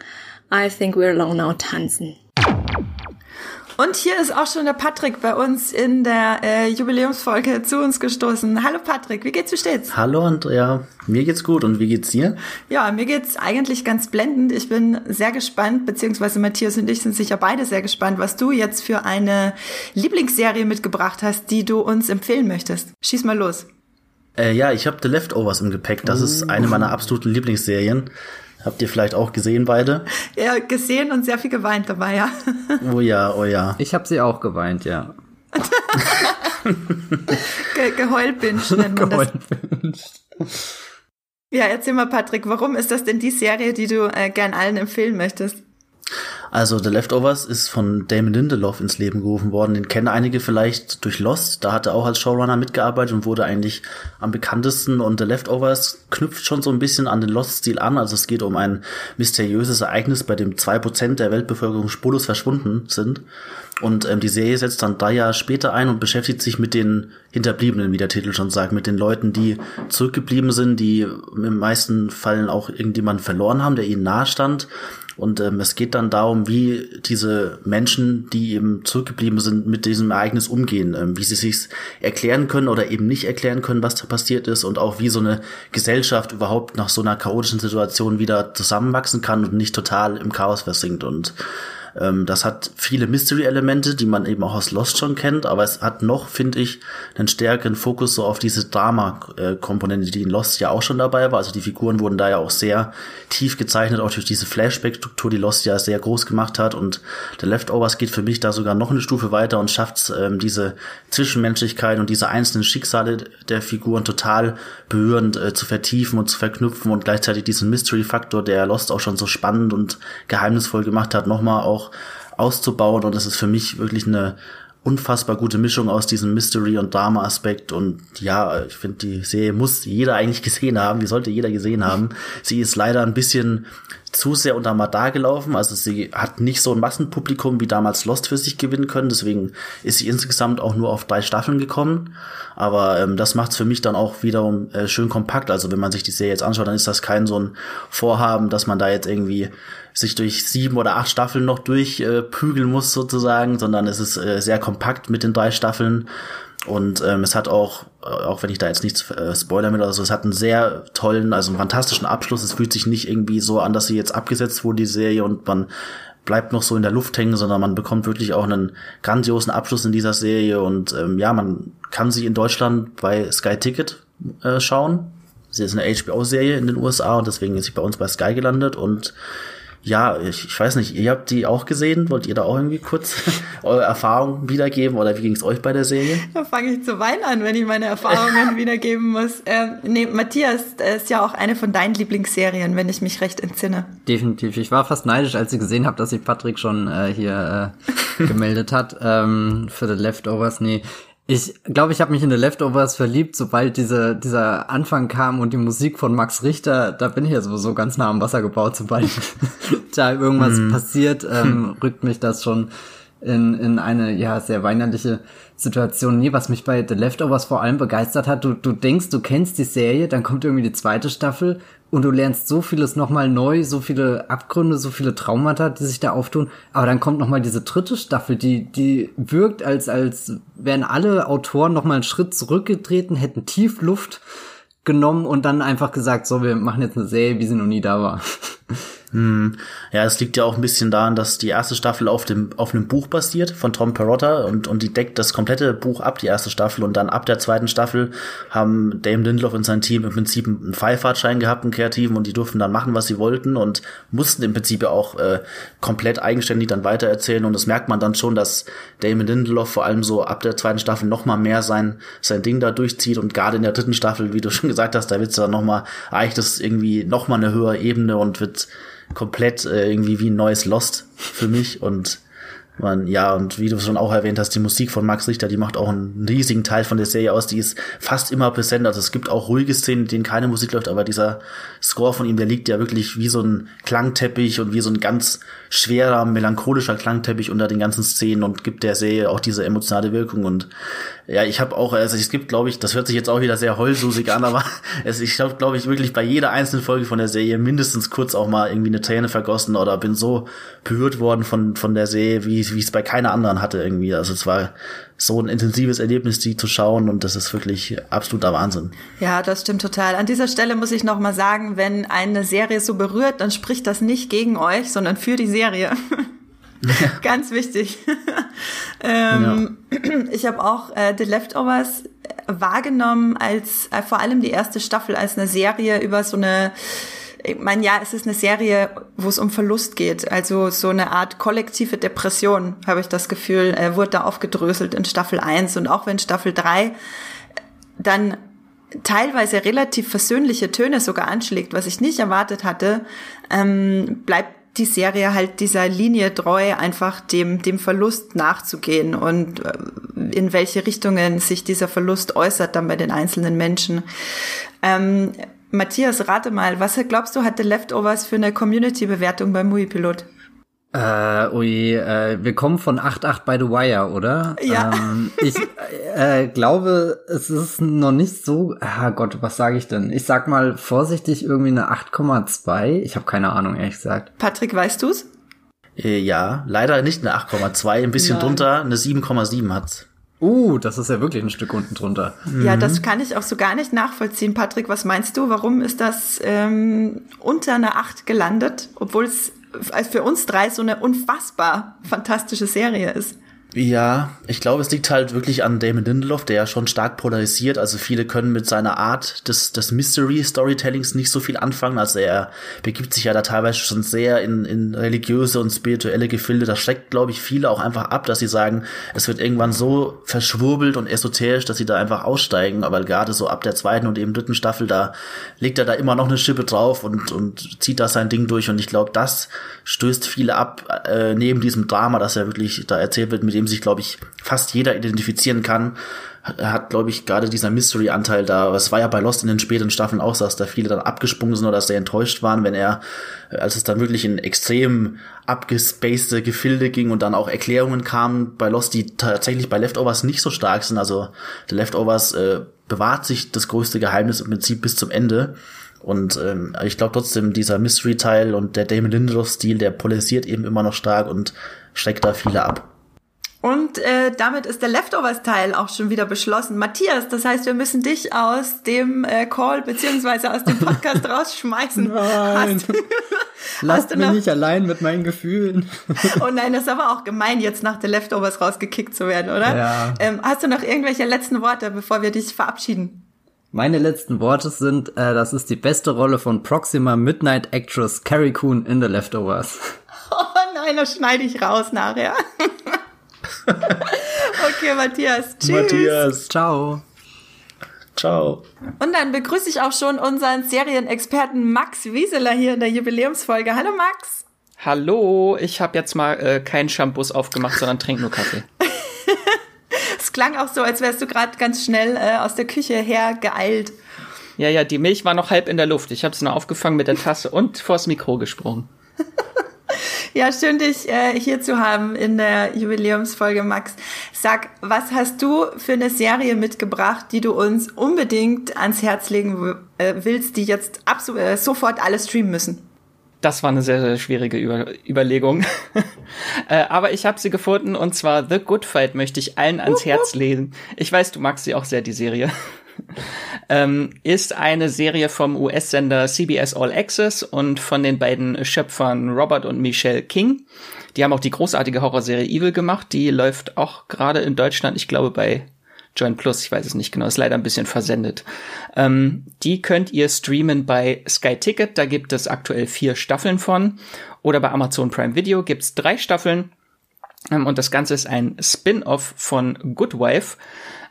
I Think We're Alone Now tanzen. Und hier ist auch schon der Patrick bei uns in der äh, Jubiläumsfolge zu uns gestoßen. Hallo Patrick, wie geht's, wie steht's? Hallo Andrea, mir geht's gut und wie geht's dir? Ja, mir geht's eigentlich ganz blendend. Ich bin sehr gespannt, beziehungsweise Matthias und ich sind sicher beide sehr gespannt, was du jetzt für eine Lieblingsserie mitgebracht hast, die du uns empfehlen möchtest. Schieß mal los. Äh, ja, ich habe The Leftovers im Gepäck. Das ist eine meiner absoluten Lieblingsserien. Habt ihr vielleicht auch gesehen beide? Ja, gesehen und sehr viel geweint dabei, ja. Oh ja, oh ja. Ich habe sie auch geweint, ja. Ge Geheulbinge nennt man das. Ja, erzähl mal, Patrick, warum ist das denn die Serie, die du äh, gern allen empfehlen möchtest? Also The Leftovers ist von Damon Lindelof ins Leben gerufen worden. Den kennen einige vielleicht durch Lost. Da hat er auch als Showrunner mitgearbeitet und wurde eigentlich am bekanntesten. Und The Leftovers knüpft schon so ein bisschen an den Lost-Stil an. Also es geht um ein mysteriöses Ereignis, bei dem zwei Prozent der Weltbevölkerung spurlos verschwunden sind. Und ähm, die Serie setzt dann drei Jahre später ein und beschäftigt sich mit den Hinterbliebenen, wie der Titel schon sagt, mit den Leuten, die zurückgeblieben sind, die im meisten Fällen auch irgendjemanden verloren haben, der ihnen nahe stand und ähm, es geht dann darum, wie diese Menschen, die eben zurückgeblieben sind, mit diesem Ereignis umgehen, ähm, wie sie sich erklären können oder eben nicht erklären können, was da passiert ist und auch wie so eine Gesellschaft überhaupt nach so einer chaotischen Situation wieder zusammenwachsen kann und nicht total im Chaos versinkt. Und ähm, das hat viele Mystery-Elemente, die man eben auch aus Lost schon kennt, aber es hat noch, finde ich, einen stärkeren Fokus so auf diese Drama-Komponente, die in Lost ja auch schon dabei war. Also die Figuren wurden da ja auch sehr tief gezeichnet, auch durch diese Flashback-Struktur, die Lost ja sehr groß gemacht hat. Und The Leftovers geht für mich da sogar noch eine Stufe weiter und schafft ähm, diese Zwischenmenschlichkeit und diese einzelnen Schicksale der Figuren total berührend äh, zu vertiefen und zu verknüpfen und gleichzeitig diesen Mystery-Faktor, der Lost auch schon so spannend und geheimnisvoll gemacht hat, nochmal auch auszubauen. Und das ist für mich wirklich eine unfassbar gute Mischung aus diesem Mystery- und Drama-Aspekt. Und ja, ich finde, die Serie muss jeder eigentlich gesehen haben. Die sollte jeder gesehen haben. Sie ist leider ein bisschen zu sehr unter Radar gelaufen. Also sie hat nicht so ein Massenpublikum wie damals Lost für sich gewinnen können. Deswegen ist sie insgesamt auch nur auf drei Staffeln gekommen. Aber ähm, das macht es für mich dann auch wiederum äh, schön kompakt. Also wenn man sich die Serie jetzt anschaut, dann ist das kein so ein Vorhaben, dass man da jetzt irgendwie sich durch sieben oder acht Staffeln noch durchprügeln äh, muss sozusagen, sondern es ist äh, sehr kompakt mit den drei Staffeln. Und ähm, es hat auch, äh, auch wenn ich da jetzt nichts äh, spoilern will oder so, es hat einen sehr tollen, also einen fantastischen Abschluss. Es fühlt sich nicht irgendwie so an, dass sie jetzt abgesetzt wurde, die Serie, und man bleibt noch so in der Luft hängen, sondern man bekommt wirklich auch einen grandiosen Abschluss in dieser Serie. Und ähm, ja, man kann sie in Deutschland bei Sky Ticket äh, schauen. Sie ist eine HBO-Serie in den USA und deswegen ist sie bei uns bei Sky gelandet und ja, ich, ich weiß nicht, ihr habt die auch gesehen. Wollt ihr da auch irgendwie kurz eure Erfahrungen wiedergeben oder wie ging es euch bei der Serie? Da fange ich zu weinen an, wenn ich meine Erfahrungen wiedergeben muss. Ähm, nee, Matthias ist ja auch eine von deinen Lieblingsserien, wenn ich mich recht entsinne. Definitiv. Ich war fast neidisch, als ich gesehen habe, dass sich Patrick schon äh, hier äh, gemeldet hat ähm, für The Leftovers. Nee, Ich glaube, ich habe mich in The Leftovers verliebt, sobald diese, dieser Anfang kam und die Musik von Max Richter, da bin ich ja sowieso ganz nah am Wasser gebaut, sobald da irgendwas mm. passiert, ähm, rückt mich das schon in, in eine ja sehr weinerliche Situation. Nee, was mich bei The Leftovers vor allem begeistert hat, du, du denkst, du kennst die Serie, dann kommt irgendwie die zweite Staffel und du lernst so vieles nochmal neu, so viele Abgründe, so viele Traumata, die sich da auftun. Aber dann kommt nochmal diese dritte Staffel, die, die wirkt, als, als wären alle Autoren nochmal einen Schritt zurückgetreten, hätten Tiefluft genommen und dann einfach gesagt, so, wir machen jetzt eine Serie, wie sie noch nie da war. Hm. Ja, es liegt ja auch ein bisschen daran, dass die erste Staffel auf dem auf einem Buch basiert von Tom Perotta und und die deckt das komplette Buch ab, die erste Staffel. Und dann ab der zweiten Staffel haben Dame Lindelof und sein Team im Prinzip einen Freifahrtschein gehabt, einen kreativen und die durften dann machen, was sie wollten und mussten im Prinzip ja auch äh, komplett eigenständig dann weitererzählen. Und das merkt man dann schon, dass Damon Lindelof vor allem so ab der zweiten Staffel noch mal mehr sein sein Ding da durchzieht. Und gerade in der dritten Staffel, wie du schon gesagt hast, da wird's dann noch mal erreicht das irgendwie noch mal eine höhere Ebene und wird komplett äh, irgendwie wie ein neues Lost für mich und man, ja, und wie du schon auch erwähnt hast, die Musik von Max Richter, die macht auch einen riesigen Teil von der Serie aus. Die ist fast immer präsent. Also es gibt auch ruhige Szenen, in denen keine Musik läuft, aber dieser Score von ihm, der liegt ja wirklich wie so ein Klangteppich und wie so ein ganz schwerer, melancholischer Klangteppich unter den ganzen Szenen und gibt der Serie auch diese emotionale Wirkung. Und ja, ich habe auch, also es gibt, glaube ich, das hört sich jetzt auch wieder sehr heulsusig an, aber es, ich habe, glaube ich, wirklich bei jeder einzelnen Folge von der Serie mindestens kurz auch mal irgendwie eine Träne vergossen oder bin so berührt worden von, von der Serie, wie, wie es bei keiner anderen hatte irgendwie. Also es war so ein intensives Erlebnis, die zu schauen und das ist wirklich absoluter Wahnsinn. Ja, das stimmt total. An dieser Stelle muss ich noch mal sagen, wenn eine Serie so berührt, dann spricht das nicht gegen euch, sondern für die Serie. Ja. Ganz wichtig. ähm, ja. Ich habe auch äh, The Leftovers wahrgenommen als äh, vor allem die erste Staffel als eine Serie über so eine ich meine, ja, es ist eine Serie, wo es um Verlust geht. Also so eine Art kollektive Depression, habe ich das Gefühl, äh, wurde da aufgedröselt in Staffel 1. Und auch wenn Staffel 3 dann teilweise relativ versöhnliche Töne sogar anschlägt, was ich nicht erwartet hatte, ähm, bleibt die Serie halt dieser Linie treu, einfach dem, dem Verlust nachzugehen und äh, in welche Richtungen sich dieser Verlust äußert dann bei den einzelnen Menschen. Ähm, Matthias, rate mal, was glaubst du, hatte Leftovers für eine Community-Bewertung beim Movie-Pilot? Äh, ui, äh, wir kommen von 8.8 by The Wire, oder? Ja. Ähm, ich äh, glaube, es ist noch nicht so. Ah Gott, was sage ich denn? Ich sag mal vorsichtig irgendwie eine 8,2. Ich habe keine Ahnung, ehrlich gesagt. Patrick, weißt du's? Äh, ja, leider nicht eine 8,2, ein bisschen Nein. drunter, eine 7,7 hat's. Uh, das ist ja wirklich ein Stück unten drunter. Ja, das kann ich auch so gar nicht nachvollziehen. Patrick, was meinst du? Warum ist das ähm, unter einer 8 gelandet, obwohl es für uns drei so eine unfassbar fantastische Serie ist? Ja, ich glaube, es liegt halt wirklich an Damon Lindelof, der ja schon stark polarisiert. Also viele können mit seiner Art des, des Mystery-Storytellings nicht so viel anfangen. Also er begibt sich ja da teilweise schon sehr in, in religiöse und spirituelle Gefilde. Das schreckt, glaube ich, viele auch einfach ab, dass sie sagen, es wird irgendwann so verschwurbelt und esoterisch, dass sie da einfach aussteigen. Aber gerade so ab der zweiten und eben dritten Staffel, da legt er da immer noch eine Schippe drauf und, und zieht da sein Ding durch. Und ich glaube, das stößt viele ab, äh, neben diesem Drama, das er wirklich da erzählt wird, mit dem sich, glaube ich, fast jeder identifizieren kann, hat, glaube ich, gerade dieser Mystery-Anteil da. Es war ja bei Lost in den späten Staffeln auch so, dass da viele dann abgesprungen sind oder sehr enttäuscht waren, wenn er, als es dann wirklich in extrem abgespacede Gefilde ging und dann auch Erklärungen kamen bei Lost, die tatsächlich bei Leftovers nicht so stark sind. Also The Leftovers äh, bewahrt sich das größte Geheimnis im Prinzip bis zum Ende. Und ähm, ich glaube trotzdem, dieser Mystery-Teil und der Damon Lindelof-Stil, der polarisiert eben immer noch stark und steckt da viele ab. Und äh, damit ist der Leftovers-Teil auch schon wieder beschlossen. Matthias, das heißt, wir müssen dich aus dem äh, Call beziehungsweise aus dem Podcast rausschmeißen. Nein. Hast, Lasst mich nicht allein mit meinen Gefühlen. oh nein, das ist aber auch gemein, jetzt nach der Leftovers rausgekickt zu werden, oder? Ja. Ähm, hast du noch irgendwelche letzten Worte, bevor wir dich verabschieden? Meine letzten Worte sind, äh, das ist die beste Rolle von Proxima Midnight Actress Carrie Coon in The Leftovers. Oh nein, das schneide ich raus nachher. Okay, Matthias. Tschüss. Matthias. Ciao. Ciao. Und dann begrüße ich auch schon unseren Serienexperten Max Wieseler hier in der Jubiläumsfolge. Hallo Max. Hallo, ich habe jetzt mal äh, keinen Shampoos aufgemacht, sondern trinke nur Kaffee. Es klang auch so, als wärst du gerade ganz schnell äh, aus der Küche hergeeilt. Ja, ja, die Milch war noch halb in der Luft. Ich habe es nur aufgefangen mit der Tasse und vors Mikro gesprungen. Ja, schön, dich äh, hier zu haben in der Jubiläumsfolge, Max. Sag, was hast du für eine Serie mitgebracht, die du uns unbedingt ans Herz legen äh, willst, die jetzt absolut äh, sofort alle streamen müssen? Das war eine sehr, sehr schwierige Über Überlegung. äh, aber ich habe sie gefunden und zwar The Good Fight möchte ich allen ans Herz legen. Ich weiß, du magst sie auch sehr, die Serie. ähm, ist eine Serie vom US-Sender CBS All Access und von den beiden Schöpfern Robert und Michelle King. Die haben auch die großartige Horrorserie Evil gemacht. Die läuft auch gerade in Deutschland, ich glaube, bei Join Plus, ich weiß es nicht genau, ist leider ein bisschen versendet. Ähm, die könnt ihr streamen bei Sky Ticket, da gibt es aktuell vier Staffeln von. Oder bei Amazon Prime Video gibt's drei Staffeln. Ähm, und das Ganze ist ein Spin-off von Good Wife.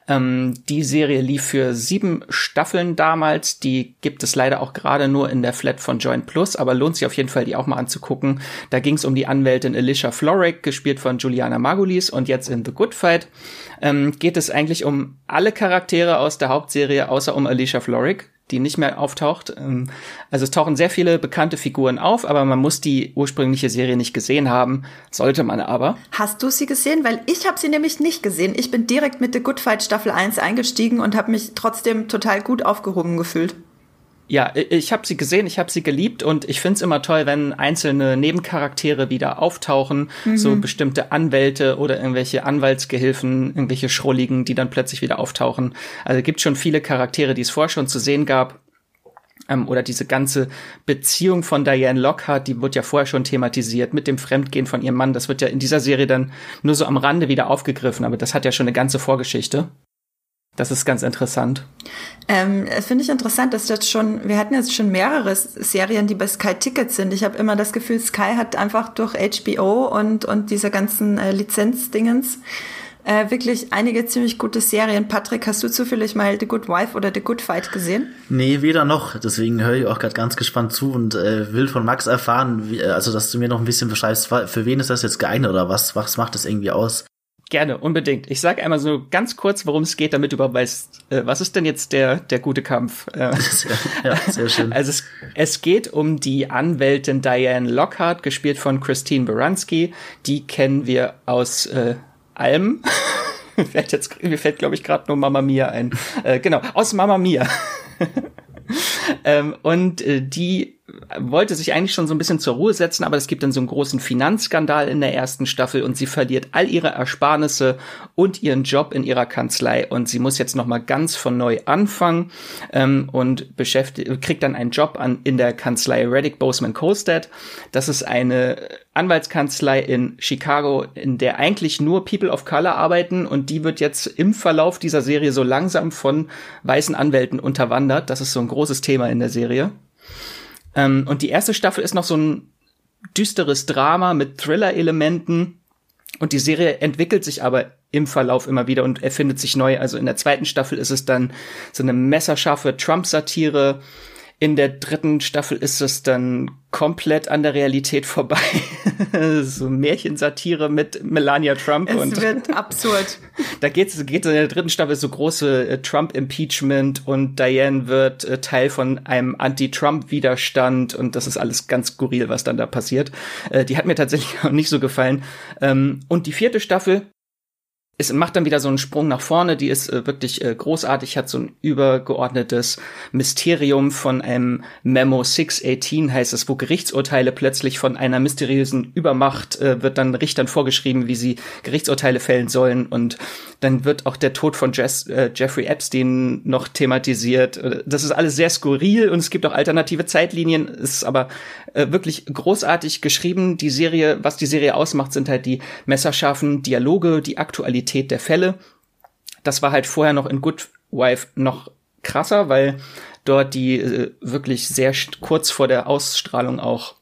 Ähm, die Serie lief für sieben Staffeln damals. Die gibt es leider auch gerade nur in der Flat von Join Plus, aber lohnt sich auf jeden Fall, die auch mal anzugucken. Da ging es um die Anwältin Alicia Florrick, gespielt von Juliana Margulies und jetzt in The Good Fight ähm, geht es eigentlich um alle Charaktere aus der Hauptserie, außer um Alicia Florrick die nicht mehr auftaucht. Ähm, also es tauchen sehr viele bekannte Figuren auf, aber man muss die ursprüngliche Serie nicht gesehen haben. Sollte man aber. Hast du sie gesehen? Weil ich habe sie nämlich nicht gesehen. Ich bin direkt mit The Good Fight Staffel 1 eingestiegen und habe mich trotzdem total gut aufgehoben gefühlt. Ja, ich habe sie gesehen, ich habe sie geliebt und ich find's immer toll, wenn einzelne Nebencharaktere wieder auftauchen, mhm. so bestimmte Anwälte oder irgendwelche Anwaltsgehilfen, irgendwelche Schrulligen, die dann plötzlich wieder auftauchen. Also gibt schon viele Charaktere, die es vorher schon zu sehen gab. Ähm, oder diese ganze Beziehung von Diane Lockhart, die wird ja vorher schon thematisiert mit dem Fremdgehen von ihrem Mann. Das wird ja in dieser Serie dann nur so am Rande wieder aufgegriffen, aber das hat ja schon eine ganze Vorgeschichte. Das ist ganz interessant. Ähm, Finde ich interessant, dass das schon, wir hatten jetzt schon mehrere Serien, die bei Sky Tickets sind. Ich habe immer das Gefühl, Sky hat einfach durch HBO und, und diese ganzen äh, Lizenzdingens äh, wirklich einige ziemlich gute Serien. Patrick, hast du zufällig mal The Good Wife oder The Good Fight gesehen? Nee, weder noch. Deswegen höre ich auch gerade ganz gespannt zu und äh, will von Max erfahren, wie, also dass du mir noch ein bisschen beschreibst, für wen ist das jetzt geeignet oder was, was macht das irgendwie aus? Gerne, unbedingt. Ich sage einmal so ganz kurz, worum es geht, damit du überhaupt weißt, äh, was ist denn jetzt der, der gute Kampf? Äh, ja, sehr schön. Also es, es geht um die Anwältin Diane Lockhart, gespielt von Christine Baranski. Die kennen wir aus äh, Alm. mir fällt jetzt, mir fällt, glaube ich, gerade nur Mama Mia ein. Äh, genau, aus Mama Mia. ähm, und äh, die wollte sich eigentlich schon so ein bisschen zur Ruhe setzen, aber es gibt dann so einen großen Finanzskandal in der ersten Staffel und sie verliert all ihre Ersparnisse und ihren Job in ihrer Kanzlei und sie muss jetzt noch mal ganz von neu anfangen ähm, und beschäftigt kriegt dann einen Job an in der Kanzlei Reddick Boseman Colstead. Das ist eine Anwaltskanzlei in Chicago, in der eigentlich nur People of Color arbeiten und die wird jetzt im Verlauf dieser Serie so langsam von weißen Anwälten unterwandert. Das ist so ein großes Thema in der Serie. Ähm, und die erste Staffel ist noch so ein düsteres Drama mit Thriller-Elementen. Und die Serie entwickelt sich aber im Verlauf immer wieder und erfindet sich neu. Also in der zweiten Staffel ist es dann so eine messerscharfe Trump-Satire. In der dritten Staffel ist es dann komplett an der Realität vorbei. so Märchensatire mit Melania Trump. Es und wird absurd. da geht's, geht in der dritten Staffel so große äh, Trump-Impeachment und Diane wird äh, Teil von einem Anti-Trump-Widerstand und das ist alles ganz skurril, was dann da passiert. Äh, die hat mir tatsächlich auch nicht so gefallen. Ähm, und die vierte Staffel es macht dann wieder so einen Sprung nach vorne, die ist äh, wirklich äh, großartig, hat so ein übergeordnetes Mysterium von einem Memo 618 heißt es, wo Gerichtsurteile plötzlich von einer mysteriösen Übermacht äh, wird dann Richtern vorgeschrieben, wie sie Gerichtsurteile fällen sollen. Und dann wird auch der Tod von Jess, äh, Jeffrey Epstein noch thematisiert. Äh, das ist alles sehr skurril und es gibt auch alternative Zeitlinien, es ist aber äh, wirklich großartig geschrieben. Die Serie, was die Serie ausmacht, sind halt die messerscharfen Dialoge, die Aktualität der Fälle. Das war halt vorher noch in Good Wife noch krasser, weil dort die äh, wirklich sehr kurz vor der Ausstrahlung auch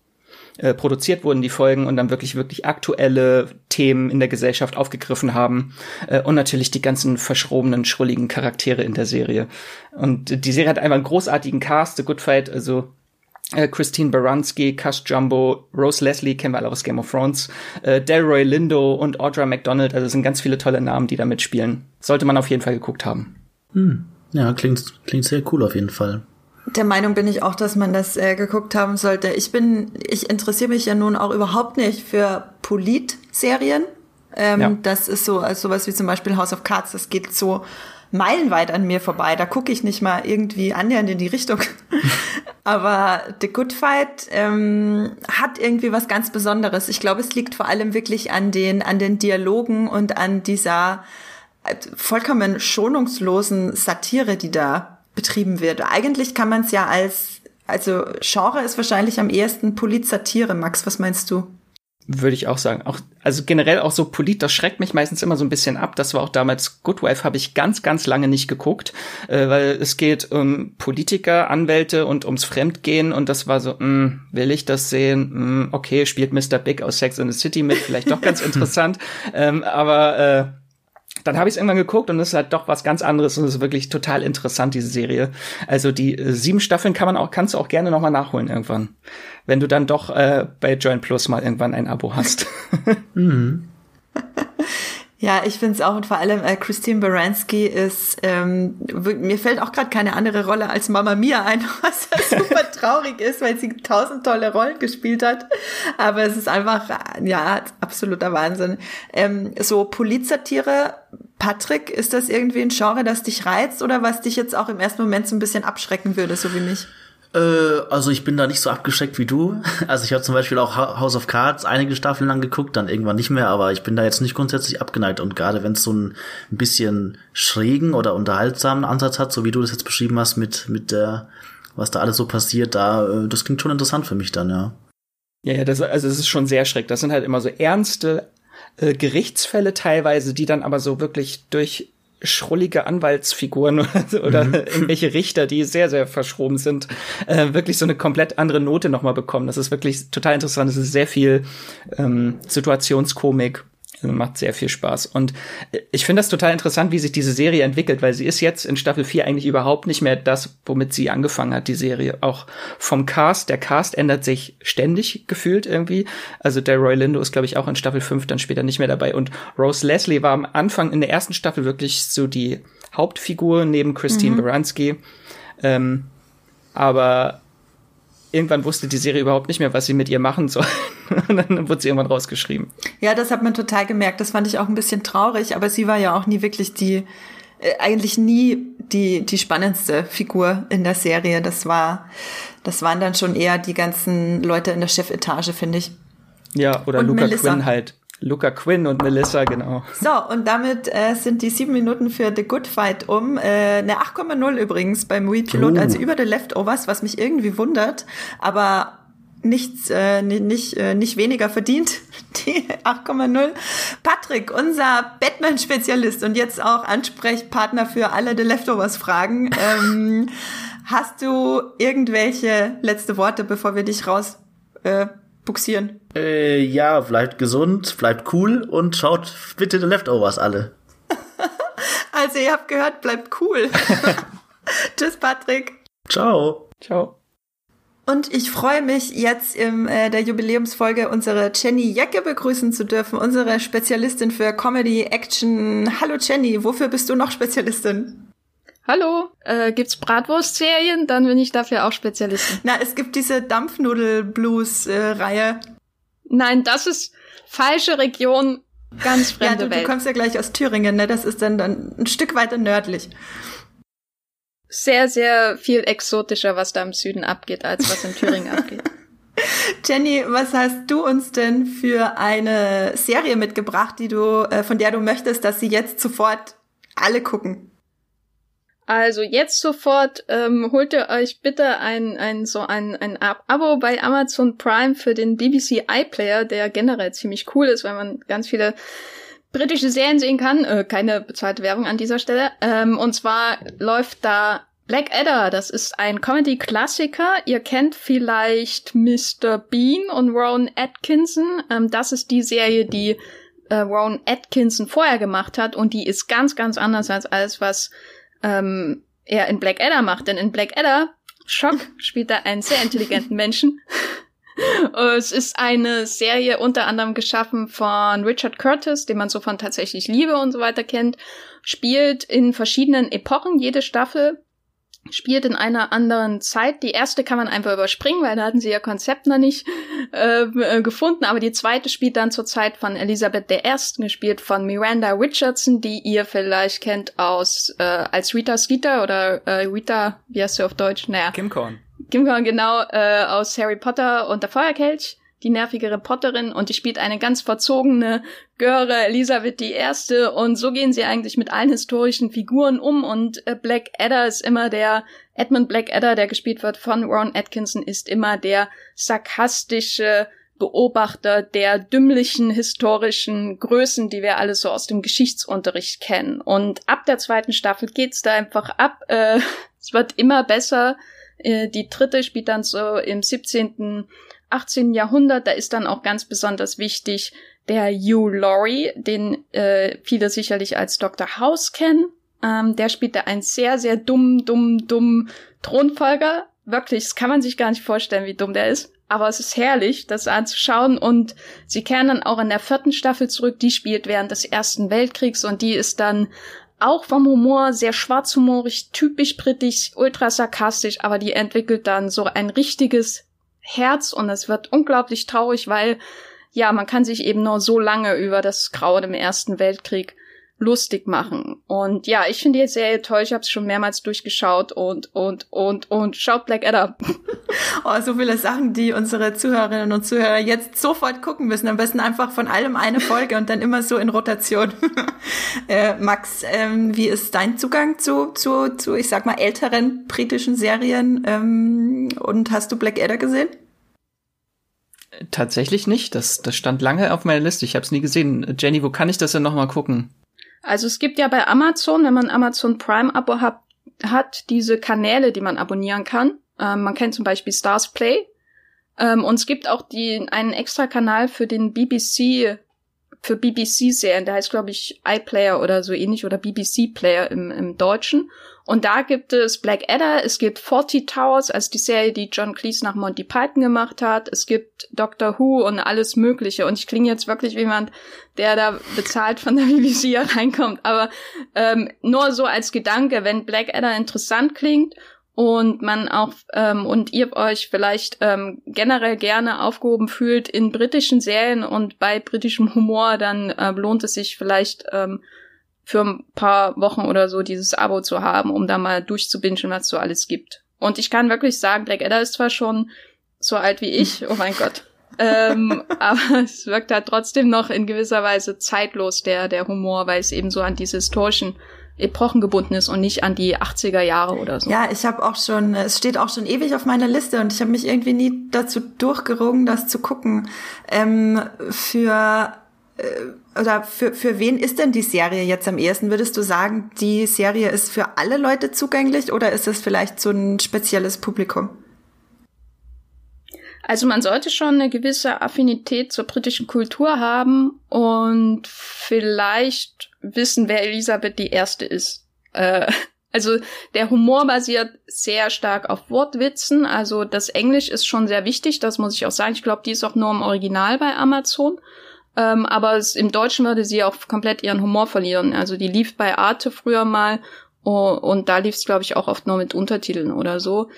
äh, produziert wurden, die Folgen, und dann wirklich, wirklich aktuelle Themen in der Gesellschaft aufgegriffen haben. Äh, und natürlich die ganzen verschrobenen, schrulligen Charaktere in der Serie. Und die Serie hat einfach einen großartigen Cast, The Good Fight, also äh, Christine Baranski, Cash Jumbo, Rose Leslie kennen wir alle aus Game of Thrones, äh, Delroy Lindo und Audra McDonald. Also sind ganz viele tolle Namen, die da mitspielen. Sollte man auf jeden Fall geguckt haben. Hm. Ja, klingt, klingt sehr cool auf jeden Fall. Der Meinung bin ich auch, dass man das äh, geguckt haben sollte. Ich bin, ich interessiere mich ja nun auch überhaupt nicht für Polit-Serien. Ähm, ja. Das ist so, also sowas wie zum Beispiel House of Cards, das geht so meilenweit an mir vorbei. Da gucke ich nicht mal irgendwie annähernd in die Richtung. Aber The Good Fight ähm, hat irgendwie was ganz Besonderes. Ich glaube, es liegt vor allem wirklich an den, an den Dialogen und an dieser äh, vollkommen schonungslosen Satire, die da betrieben wird. Eigentlich kann man es ja als, also Genre ist wahrscheinlich am ehesten Polit-Satire. Max, was meinst du? Würde ich auch sagen. Auch, also generell auch so Polit, das schreckt mich meistens immer so ein bisschen ab. Das war auch damals Good Wife, habe ich ganz, ganz lange nicht geguckt, äh, weil es geht um Politiker, Anwälte und ums Fremdgehen und das war so, mh, hm, will ich das sehen? Mh, hm, okay, spielt Mr. Big aus Sex in the City mit, vielleicht doch ganz interessant. ähm, aber äh, dann habe ich es irgendwann geguckt und es ist halt doch was ganz anderes und es ist wirklich total interessant, diese Serie. Also die äh, sieben Staffeln kann man auch, kannst du auch gerne nochmal nachholen irgendwann. Wenn du dann doch äh, bei Join Plus mal irgendwann ein Abo hast. mhm. Ja, ich finde es auch und vor allem äh, Christine Baranski ist, ähm, mir fällt auch gerade keine andere Rolle als Mama Mia ein, was super traurig ist, weil sie tausend tolle Rollen gespielt hat. Aber es ist einfach, ja, absoluter Wahnsinn. Ähm, so Polizsatire, Patrick, ist das irgendwie ein Genre, das dich reizt oder was dich jetzt auch im ersten Moment so ein bisschen abschrecken würde, so wie mich? Äh, also ich bin da nicht so abgeschreckt wie du. Also ich habe zum Beispiel auch House of Cards einige Staffeln lang geguckt, dann irgendwann nicht mehr, aber ich bin da jetzt nicht grundsätzlich abgeneigt. Und gerade wenn es so ein bisschen schrägen oder unterhaltsamen Ansatz hat, so wie du das jetzt beschrieben hast, mit, mit der, was da alles so passiert, da, äh, das klingt schon interessant für mich dann, ja. Ja, ja, das, also es ist schon sehr schräg. Das sind halt immer so ernste äh, Gerichtsfälle teilweise, die dann aber so wirklich durch schrullige Anwaltsfiguren oder, mhm. irgendwelche Richter, die sehr, sehr verschroben sind, äh, wirklich so eine komplett andere Note nochmal bekommen. Das ist wirklich total interessant. Es ist sehr viel ähm, Situationskomik macht sehr viel Spaß. Und ich finde das total interessant, wie sich diese Serie entwickelt, weil sie ist jetzt in Staffel 4 eigentlich überhaupt nicht mehr das, womit sie angefangen hat, die Serie. Auch vom Cast, der Cast ändert sich ständig gefühlt irgendwie. Also der Roy Lindo ist, glaube ich, auch in Staffel 5 dann später nicht mehr dabei. Und Rose Leslie war am Anfang in der ersten Staffel wirklich so die Hauptfigur neben Christine mhm. Baranski. Ähm, aber irgendwann wusste die Serie überhaupt nicht mehr, was sie mit ihr machen soll. Und dann wurde sie irgendwann rausgeschrieben. Ja, das hat man total gemerkt. Das fand ich auch ein bisschen traurig, aber sie war ja auch nie wirklich die, äh, eigentlich nie die, die spannendste Figur in der Serie. Das war, das waren dann schon eher die ganzen Leute in der Chefetage, finde ich. Ja, oder Und Luca Melissa. Quinn halt. Luca Quinn und Melissa, genau. So, und damit äh, sind die sieben Minuten für The Good Fight um. Äh, eine 8,0 übrigens beim Wii-Pilot, uh. also über The Leftovers, was mich irgendwie wundert, aber nichts, äh, nicht, äh, nicht weniger verdient. Die 8,0. Patrick, unser Batman-Spezialist und jetzt auch Ansprechpartner für alle The Leftovers-Fragen. Ähm, hast du irgendwelche letzte Worte, bevor wir dich raus äh, buxieren? Äh, ja, bleibt gesund, bleibt cool und schaut bitte The Leftovers alle. also ihr habt gehört, bleibt cool. Tschüss, Patrick. Ciao. Ciao. Und ich freue mich jetzt in äh, der Jubiläumsfolge unsere Jenny Jecke begrüßen zu dürfen, unsere Spezialistin für Comedy, Action. Hallo Jenny, wofür bist du noch Spezialistin? Hallo, äh, gibt's Bratwurst-Serien? Dann bin ich dafür auch Spezialistin. Na, es gibt diese Dampfnudel-Blues-Reihe. Nein, das ist falsche Region, ganz fremde ja, du, Welt. Du kommst ja gleich aus Thüringen, ne? Das ist dann, dann ein Stück weiter nördlich. Sehr, sehr viel exotischer, was da im Süden abgeht, als was in Thüringen abgeht. Jenny, was hast du uns denn für eine Serie mitgebracht, die du, äh, von der du möchtest, dass sie jetzt sofort alle gucken? Also jetzt sofort ähm, holt ihr euch bitte ein, ein so ein, ein Abo bei Amazon Prime für den BBC iPlayer, der generell ziemlich cool ist, weil man ganz viele britische Serien sehen kann. Äh, keine bezahlte Werbung an dieser Stelle. Ähm, und zwar läuft da Black Adder, das ist ein Comedy-Klassiker. Ihr kennt vielleicht Mr. Bean und Ron Atkinson. Ähm, das ist die Serie, die äh, Ron Atkinson vorher gemacht hat und die ist ganz, ganz anders als alles, was ähm, er in Black Adder macht. Denn in Black Adder Schock spielt da einen sehr intelligenten Menschen. Es ist eine Serie unter anderem geschaffen von Richard Curtis, den man so von tatsächlich Liebe und so weiter kennt. Spielt in verschiedenen Epochen, jede Staffel spielt in einer anderen Zeit. Die erste kann man einfach überspringen, weil da hatten sie ihr Konzept noch nicht ähm, äh, gefunden. Aber die zweite spielt dann zur Zeit von Elisabeth I., gespielt von Miranda Richardson, die ihr vielleicht kennt aus äh, als Rita Skeeter oder äh, Rita, wie heißt sie auf Deutsch? Naja. Kim Korn. Kim Korn, genau, äh, aus Harry Potter und der Feuerkelch die nervige Reporterin und die spielt eine ganz verzogene Göre Elisabeth I. Und so gehen sie eigentlich mit allen historischen Figuren um und äh, Black Adder ist immer der, Edmund Black Adder, der gespielt wird von Ron Atkinson, ist immer der sarkastische Beobachter der dümmlichen historischen Größen, die wir alle so aus dem Geschichtsunterricht kennen. Und ab der zweiten Staffel geht's da einfach ab. Äh, es wird immer besser. Äh, die dritte spielt dann so im 17. 18. Jahrhundert, da ist dann auch ganz besonders wichtig der Hugh Laurie, den äh, viele sicherlich als Dr. House kennen. Ähm, der spielt da einen sehr, sehr dumm, dumm, dumm Thronfolger. Wirklich, das kann man sich gar nicht vorstellen, wie dumm der ist. Aber es ist herrlich, das anzuschauen. Und sie kehren dann auch in der vierten Staffel zurück. Die spielt während des Ersten Weltkriegs und die ist dann auch vom Humor sehr schwarzhumorig, typisch britisch, ultra sarkastisch, aber die entwickelt dann so ein richtiges Herz und es wird unglaublich traurig, weil ja, man kann sich eben nur so lange über das Grauen im Ersten Weltkrieg lustig machen. Und ja, ich finde die Serie toll. Ich habe es schon mehrmals durchgeschaut und und und und schaut Black Adder. Oh, so viele Sachen, die unsere Zuhörerinnen und Zuhörer jetzt sofort gucken müssen. Am besten einfach von allem eine Folge und dann immer so in Rotation. äh, Max, ähm, wie ist dein Zugang zu, zu, zu, ich sag mal, älteren britischen Serien? Ähm, und hast du Black Adder gesehen? Tatsächlich nicht. Das, das stand lange auf meiner Liste. Ich habe es nie gesehen. Jenny, wo kann ich das denn noch mal gucken? Also es gibt ja bei Amazon, wenn man Amazon Prime Abo hat, hat diese Kanäle, die man abonnieren kann. Ähm, man kennt zum Beispiel Stars Play. Ähm, und es gibt auch die, einen extra Kanal für den BBC, für BBC-Serien, der heißt, glaube ich, iPlayer oder so ähnlich oder BBC Player im, im Deutschen. Und da gibt es Black Adder, es gibt 40 Towers, also die Serie, die John Cleese nach Monty Python gemacht hat. Es gibt Doctor Who und alles Mögliche. Und ich klinge jetzt wirklich wie jemand, der da bezahlt von der BBC reinkommt. Aber ähm, nur so als Gedanke, wenn Black Adder interessant klingt und man auch ähm, und ihr euch vielleicht ähm, generell gerne aufgehoben fühlt in britischen Serien und bei britischem Humor, dann äh, lohnt es sich vielleicht ähm, für ein paar Wochen oder so dieses Abo zu haben, um da mal durchzubingen, was so alles gibt. Und ich kann wirklich sagen, Black Adder ist zwar schon so alt wie ich, oh mein Gott, ähm, aber es wirkt halt trotzdem noch in gewisser Weise zeitlos, der, der Humor, weil es eben so an diese historischen Epochen gebunden ist und nicht an die 80er Jahre oder so. Ja, ich habe auch schon, es steht auch schon ewig auf meiner Liste und ich habe mich irgendwie nie dazu durchgerungen, das zu gucken. Ähm, für äh, oder für, für wen ist denn die Serie jetzt am ehesten? Würdest du sagen, die Serie ist für alle Leute zugänglich oder ist es vielleicht so ein spezielles Publikum? Also man sollte schon eine gewisse Affinität zur britischen Kultur haben und vielleicht wissen, wer Elisabeth die Erste ist. Äh, also der Humor basiert sehr stark auf Wortwitzen. Also das Englisch ist schon sehr wichtig, das muss ich auch sagen. Ich glaube, die ist auch nur im Original bei Amazon. Ähm, aber es, im Deutschen würde sie auch komplett ihren Humor verlieren. Also die lief bei Arte früher mal oh, und da lief es, glaube ich, auch oft nur mit Untertiteln oder so.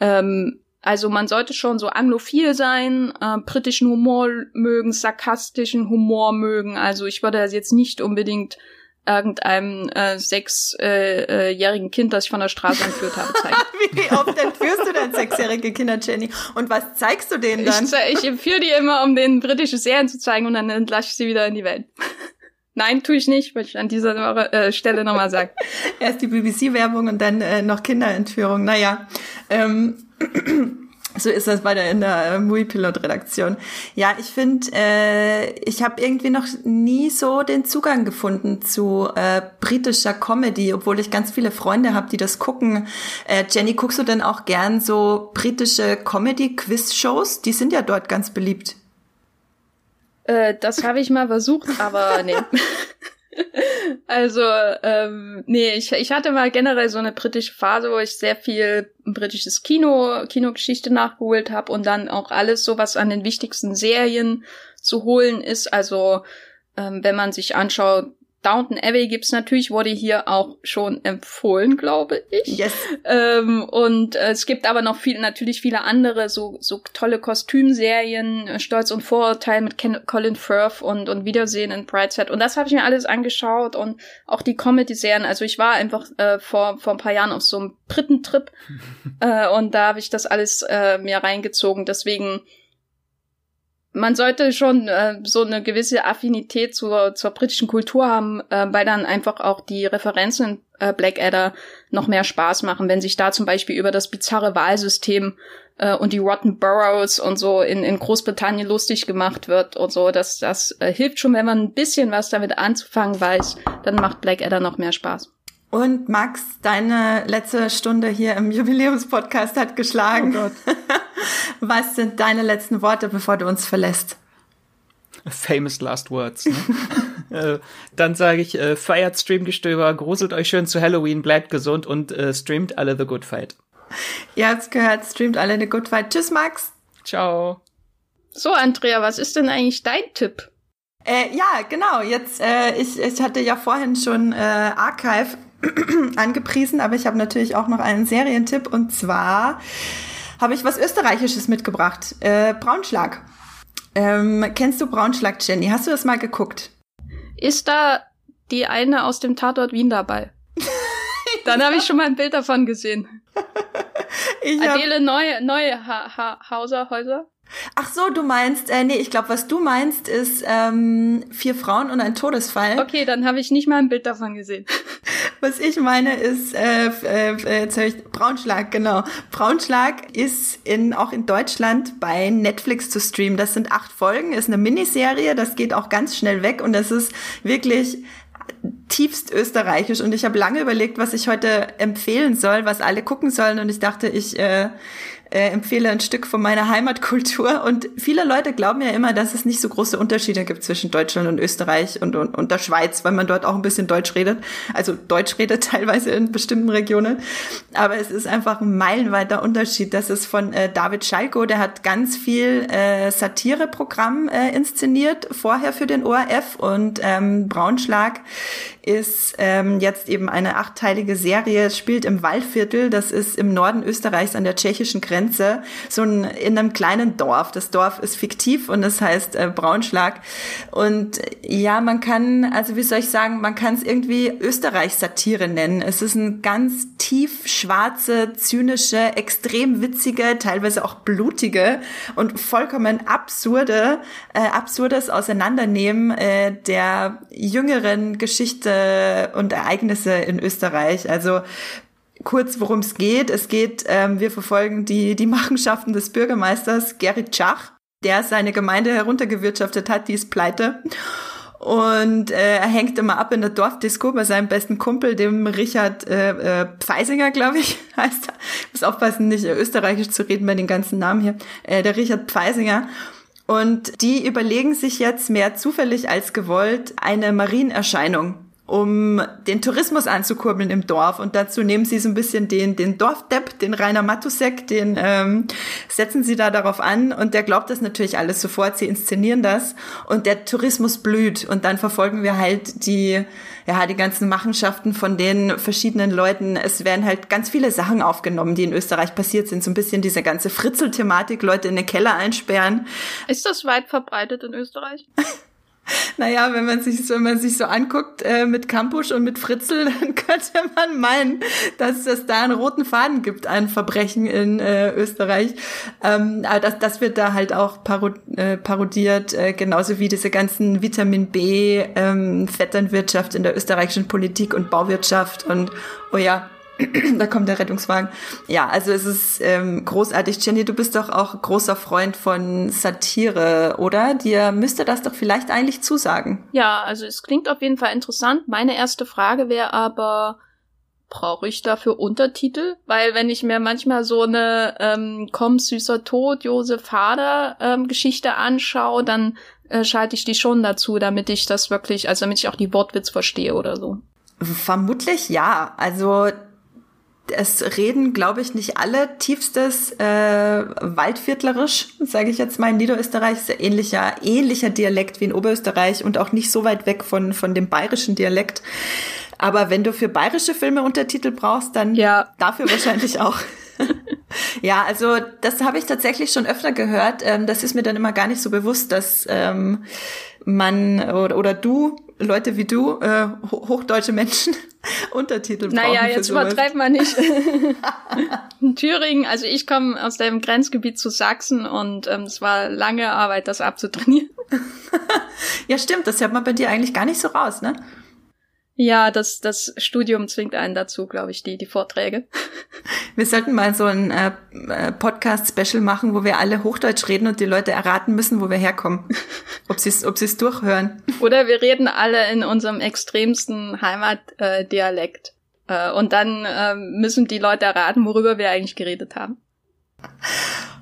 Ähm, also man sollte schon so anglophil sein, äh, britischen Humor mögen, sarkastischen Humor mögen. Also ich würde das jetzt nicht unbedingt irgendeinem äh, sechsjährigen äh, Kind, das ich von der Straße entführt habe, zeigen. Wie oft entführst du denn sechsjährige Kinder, Jenny? Und was zeigst du denen dann? Ich, ich entführe die immer, um den britischen Serien zu zeigen und dann entlasse ich sie wieder in die Welt. Nein, tue ich nicht, wollte ich an dieser äh, Stelle nochmal sagen. Erst die BBC-Werbung und dann äh, noch Kinderentführung. Naja. Ähm, so ist das bei der in der äh, Movie Pilot Redaktion. Ja, ich finde, äh, ich habe irgendwie noch nie so den Zugang gefunden zu äh, britischer Comedy, obwohl ich ganz viele Freunde habe, die das gucken. Äh, Jenny, guckst du denn auch gern so britische Comedy-Quiz-Shows? Die sind ja dort ganz beliebt. Äh, das habe ich mal versucht, aber nee. Also, ähm, nee, ich, ich hatte mal generell so eine britische Phase, wo ich sehr viel britisches Kino, Kinogeschichte nachgeholt habe und dann auch alles so, was an den wichtigsten Serien zu holen ist. Also, ähm, wenn man sich anschaut, Downton Abbey gibt's natürlich, wurde hier auch schon empfohlen, glaube ich. Yes. Ähm, und äh, es gibt aber noch viel, natürlich viele andere, so, so tolle Kostümserien, äh, Stolz und Vorurteil mit Ken Colin Firth und, und Wiedersehen in Brideshead. Und das habe ich mir alles angeschaut und auch die Comedy-Serien. Also ich war einfach äh, vor, vor ein paar Jahren auf so einem Briten-Trip äh, und da habe ich das alles äh, mir reingezogen. Deswegen man sollte schon äh, so eine gewisse Affinität zur, zur britischen Kultur haben, äh, weil dann einfach auch die Referenzen in äh, Blackadder noch mehr Spaß machen, wenn sich da zum Beispiel über das bizarre Wahlsystem äh, und die Rotten Boroughs und so in, in Großbritannien lustig gemacht wird und so. Das, das äh, hilft schon, wenn man ein bisschen was damit anzufangen weiß, dann macht Blackadder noch mehr Spaß. Und Max, deine letzte Stunde hier im Jubiläumspodcast hat geschlagen. Oh Gott. Was sind deine letzten Worte, bevor du uns verlässt? Famous last words. Ne? äh, dann sage ich, äh, feiert Streamgestöber, gruselt euch schön zu Halloween, bleibt gesund und äh, streamt alle The Good Fight. Ihr habt's gehört, streamt alle The Good Fight. Tschüss, Max. Ciao. So, Andrea, was ist denn eigentlich dein Tipp? Äh, ja, genau. Jetzt, äh, ich, ich hatte ja vorhin schon äh, Archive angepriesen, aber ich habe natürlich auch noch einen Serientipp und zwar habe ich was Österreichisches mitgebracht. Äh, Braunschlag. Ähm, kennst du Braunschlag, Jenny? Hast du das mal geguckt? Ist da die eine aus dem Tatort Wien dabei? Dann habe ich schon mal ein Bild davon gesehen. Ich Adele Neue, Neue ha ha Hauser, Häuser? Ach so, du meinst, äh, nee, ich glaube, was du meinst, ist ähm, vier Frauen und ein Todesfall. Okay, dann habe ich nicht mal ein Bild davon gesehen. Was ich meine ist, äh, äh, ich, Braunschlag, genau. Braunschlag ist in, auch in Deutschland bei Netflix zu streamen. Das sind acht Folgen, ist eine Miniserie, das geht auch ganz schnell weg und das ist wirklich tiefst österreichisch und ich habe lange überlegt, was ich heute empfehlen soll, was alle gucken sollen und ich dachte, ich äh, äh, empfehle ein Stück von meiner Heimatkultur. Und viele Leute glauben ja immer, dass es nicht so große Unterschiede gibt zwischen Deutschland und Österreich und, und, und der Schweiz, weil man dort auch ein bisschen Deutsch redet. Also Deutsch redet teilweise in bestimmten Regionen. Aber es ist einfach ein meilenweiter Unterschied. Das ist von äh, David Schalko, der hat ganz viel äh, Satireprogramm äh, inszeniert, vorher für den ORF. Und ähm, Braunschlag ist ähm, jetzt eben eine achtteilige Serie, spielt im Waldviertel, das ist im Norden Österreichs an der tschechischen Grenze, so ein, in einem kleinen Dorf. Das Dorf ist fiktiv und das heißt äh, Braunschlag. Und ja, man kann, also wie soll ich sagen, man kann es irgendwie Österreich-Satire nennen. Es ist ein ganz tief schwarze, zynische, extrem witzige, teilweise auch blutige und vollkommen absurde, äh, absurdes Auseinandernehmen äh, der jüngeren Geschichte und Ereignisse in Österreich. Also kurz, worum es geht. Es geht, ähm, wir verfolgen die, die Machenschaften des Bürgermeisters Gerrit Schach, der seine Gemeinde heruntergewirtschaftet hat, die ist pleite. Und äh, er hängt immer ab in der Dorfdisco bei seinem besten Kumpel, dem Richard äh, äh, Pfeisinger, glaube ich, heißt er. Ich muss aufpassen, nicht österreichisch zu reden bei den ganzen Namen hier. Äh, der Richard Pfeisinger. Und die überlegen sich jetzt mehr zufällig als gewollt eine Marienerscheinung um den Tourismus anzukurbeln im Dorf. Und dazu nehmen sie so ein bisschen den, den Dorfdepp, den Rainer Matusek, den ähm, setzen sie da darauf an und der glaubt das natürlich alles sofort. Sie inszenieren das und der Tourismus blüht. Und dann verfolgen wir halt die, ja, die ganzen Machenschaften von den verschiedenen Leuten. Es werden halt ganz viele Sachen aufgenommen, die in Österreich passiert sind. So ein bisschen diese ganze Fritzel-Thematik, Leute in den Keller einsperren. Ist das weit verbreitet in Österreich? Naja, wenn man sich wenn man sich so anguckt äh, mit Campusch und mit Fritzel, dann könnte man meinen, dass es da einen roten Faden gibt an Verbrechen in äh, Österreich. Ähm, aber das, das wird da halt auch paro äh, parodiert, äh, genauso wie diese ganzen Vitamin B, ähm, in der österreichischen Politik und Bauwirtschaft und oh ja, da kommt der Rettungswagen. Ja, also es ist ähm, großartig. Jenny, du bist doch auch großer Freund von Satire, oder? Dir müsste das doch vielleicht eigentlich zusagen. Ja, also es klingt auf jeden Fall interessant. Meine erste Frage wäre aber, brauche ich dafür Untertitel? Weil wenn ich mir manchmal so eine ähm, Komm süßer Tod, Josef Hader ähm, Geschichte anschaue, dann äh, schalte ich die schon dazu, damit ich das wirklich, also damit ich auch die Wortwitz verstehe oder so. Vermutlich ja. Also es reden, glaube ich, nicht alle tiefstes äh, Waldviertlerisch, sage ich jetzt mal. In Niederösterreich ist ja ähnlicher, ähnlicher Dialekt wie in Oberösterreich und auch nicht so weit weg von, von dem bayerischen Dialekt. Aber wenn du für bayerische Filme Untertitel brauchst, dann ja. dafür wahrscheinlich auch. ja, also das habe ich tatsächlich schon öfter gehört. Ähm, das ist mir dann immer gar nicht so bewusst, dass ähm, man oder, oder du, Leute wie du, äh, hochdeutsche Menschen, Untertitel brauchen. Naja, jetzt übertreibt man nicht. In Thüringen, also ich komme aus dem Grenzgebiet zu Sachsen und ähm, es war lange Arbeit, das abzutrainieren. ja, stimmt, das hört man bei dir eigentlich gar nicht so raus, ne? Ja, das, das Studium zwingt einen dazu, glaube ich, die, die Vorträge. Wir sollten mal so ein äh, äh, Podcast-Special machen, wo wir alle Hochdeutsch reden und die Leute erraten müssen, wo wir herkommen. Ob sie es ob sie's durchhören. Oder wir reden alle in unserem extremsten Heimatdialekt. Äh, äh, und dann äh, müssen die Leute erraten, worüber wir eigentlich geredet haben.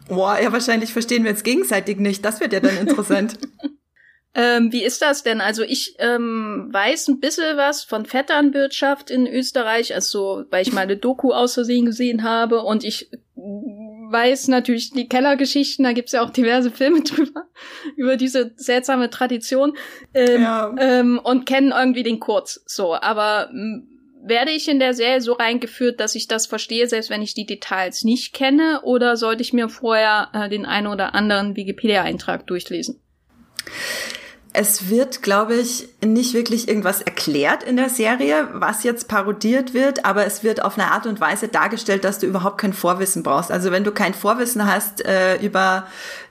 Boah, ja, wahrscheinlich verstehen wir uns gegenseitig nicht. Das wird ja dann interessant. Ähm, wie ist das denn? Also ich ähm, weiß ein bisschen was von Vetternwirtschaft in Österreich, also weil ich meine Doku aus Versehen gesehen habe und ich weiß natürlich die Kellergeschichten, da gibt's ja auch diverse Filme drüber, über diese seltsame Tradition ähm, ja. ähm, und kennen irgendwie den Kurz so, aber werde ich in der Serie so reingeführt, dass ich das verstehe, selbst wenn ich die Details nicht kenne, oder sollte ich mir vorher äh, den einen oder anderen Wikipedia-Eintrag durchlesen? Es wird, glaube ich, nicht wirklich irgendwas erklärt in der Serie, was jetzt parodiert wird, aber es wird auf eine Art und Weise dargestellt, dass du überhaupt kein Vorwissen brauchst. Also wenn du kein Vorwissen hast äh, über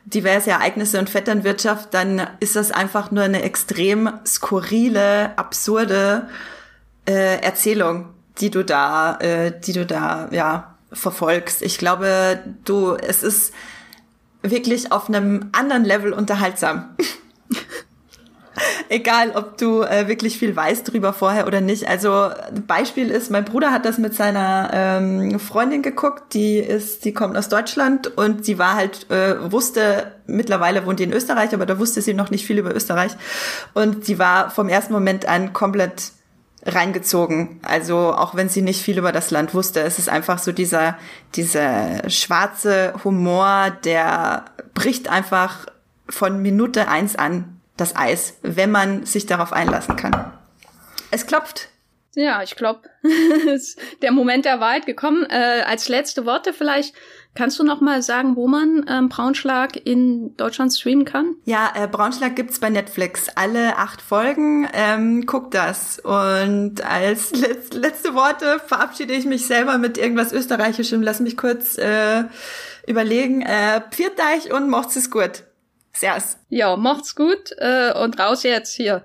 diverse Ereignisse und Vetternwirtschaft, dann ist das einfach nur eine extrem skurrile, absurde äh, Erzählung, die du da, äh, die du da, ja, verfolgst. Ich glaube, du, es ist wirklich auf einem anderen Level unterhaltsam. Egal, ob du äh, wirklich viel weißt drüber vorher oder nicht. Also Beispiel ist, mein Bruder hat das mit seiner ähm, Freundin geguckt, die ist, die kommt aus Deutschland und sie war halt, äh, wusste, mittlerweile wohnt die in Österreich, aber da wusste sie noch nicht viel über Österreich. Und sie war vom ersten Moment an komplett reingezogen. Also auch wenn sie nicht viel über das Land wusste, es ist einfach so dieser, dieser schwarze Humor, der bricht einfach von Minute eins an das Eis, wenn man sich darauf einlassen kann. Es klopft. Ja, ich glaube, der Moment der Wahrheit gekommen. Äh, als letzte Worte vielleicht Kannst du noch mal sagen, wo man ähm, Braunschlag in Deutschland streamen kann? Ja, äh, Braunschlag gibt's bei Netflix. Alle acht Folgen. Ähm, guck das. Und als letz letzte Worte verabschiede ich mich selber mit irgendwas Österreichischem. Lass mich kurz äh, überlegen. Äh, Pfiat euch und macht's es gut. Servus. Ja, macht's gut äh, und raus jetzt hier.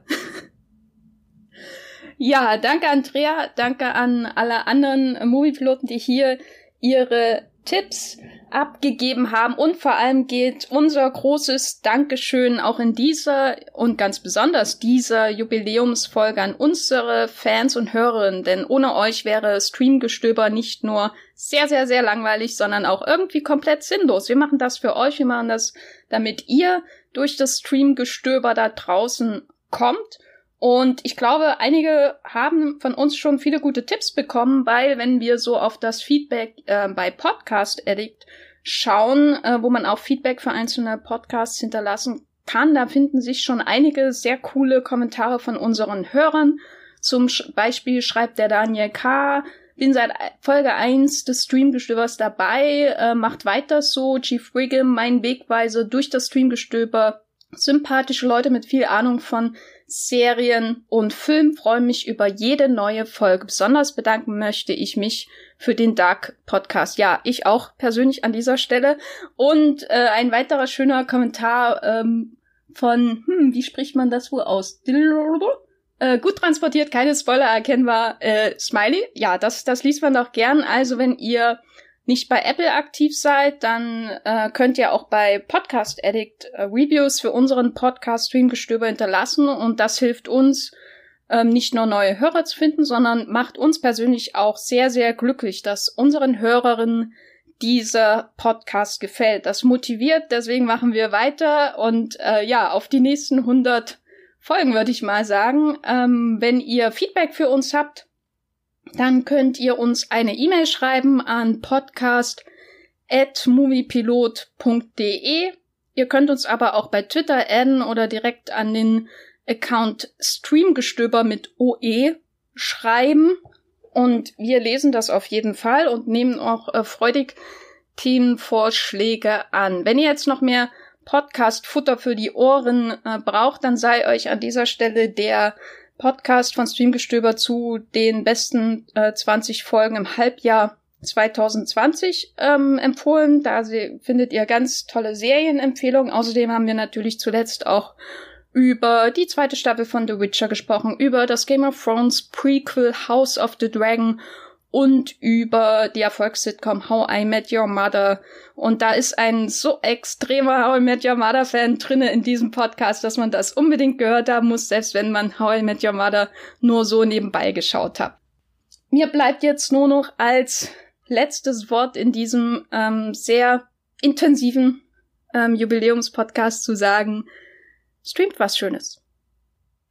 ja, danke Andrea, danke an alle anderen Moviepiloten, die hier ihre Tipps abgegeben haben und vor allem geht unser großes Dankeschön auch in dieser und ganz besonders dieser Jubiläumsfolge an unsere Fans und Hörerinnen, denn ohne euch wäre Streamgestöber nicht nur sehr, sehr, sehr langweilig, sondern auch irgendwie komplett sinnlos. Wir machen das für euch, wir machen das, damit ihr durch das Streamgestöber da draußen kommt und ich glaube, einige haben von uns schon viele gute Tipps bekommen, weil wenn wir so auf das Feedback äh, bei Podcast Addict schauen, äh, wo man auch Feedback für einzelne Podcasts hinterlassen kann, da finden sich schon einige sehr coole Kommentare von unseren Hörern. Zum Beispiel schreibt der Daniel K., bin seit Folge 1 des Streamgestöbers dabei, äh, macht weiter so, Chief Wiggum, mein Wegweiser durch das Streamgestöber, sympathische Leute mit viel Ahnung von Serien und Film. Freue mich über jede neue Folge. Besonders bedanken möchte ich mich für den Dark Podcast. Ja, ich auch persönlich an dieser Stelle. Und äh, ein weiterer schöner Kommentar ähm, von, hm, wie spricht man das wohl aus? Äh, gut transportiert, keine Spoiler erkennbar. Äh, Smiley, ja, das, das liest man doch gern. Also wenn ihr nicht bei Apple aktiv seid, dann äh, könnt ihr auch bei Podcast Addict äh, Reviews für unseren Podcast Streamgestöber hinterlassen und das hilft uns ähm, nicht nur neue Hörer zu finden, sondern macht uns persönlich auch sehr, sehr glücklich, dass unseren Hörerinnen dieser Podcast gefällt. Das motiviert, deswegen machen wir weiter und äh, ja, auf die nächsten 100 Folgen würde ich mal sagen. Ähm, wenn ihr Feedback für uns habt, dann könnt ihr uns eine E-Mail schreiben an podcast at moviepilot.de. Ihr könnt uns aber auch bei Twitter adden oder direkt an den Account Streamgestöber mit OE schreiben. Und wir lesen das auf jeden Fall und nehmen auch äh, freudig Themenvorschläge an. Wenn ihr jetzt noch mehr Podcast-Futter für die Ohren äh, braucht, dann sei euch an dieser Stelle der Podcast von Streamgestöber zu den besten äh, 20 Folgen im Halbjahr 2020 ähm, empfohlen. Da sie, findet ihr ganz tolle Serienempfehlungen. Außerdem haben wir natürlich zuletzt auch über die zweite Staffel von The Witcher gesprochen, über das Game of Thrones Prequel House of the Dragon und über die Erfolgssitcom How I Met Your Mother. Und da ist ein so extremer How I Met Your Mother Fan drinne in diesem Podcast, dass man das unbedingt gehört haben muss, selbst wenn man How I Met Your Mother nur so nebenbei geschaut hat. Mir bleibt jetzt nur noch als letztes Wort in diesem ähm, sehr intensiven ähm, Jubiläumspodcast zu sagen, streamt was Schönes.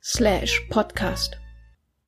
slash podcast.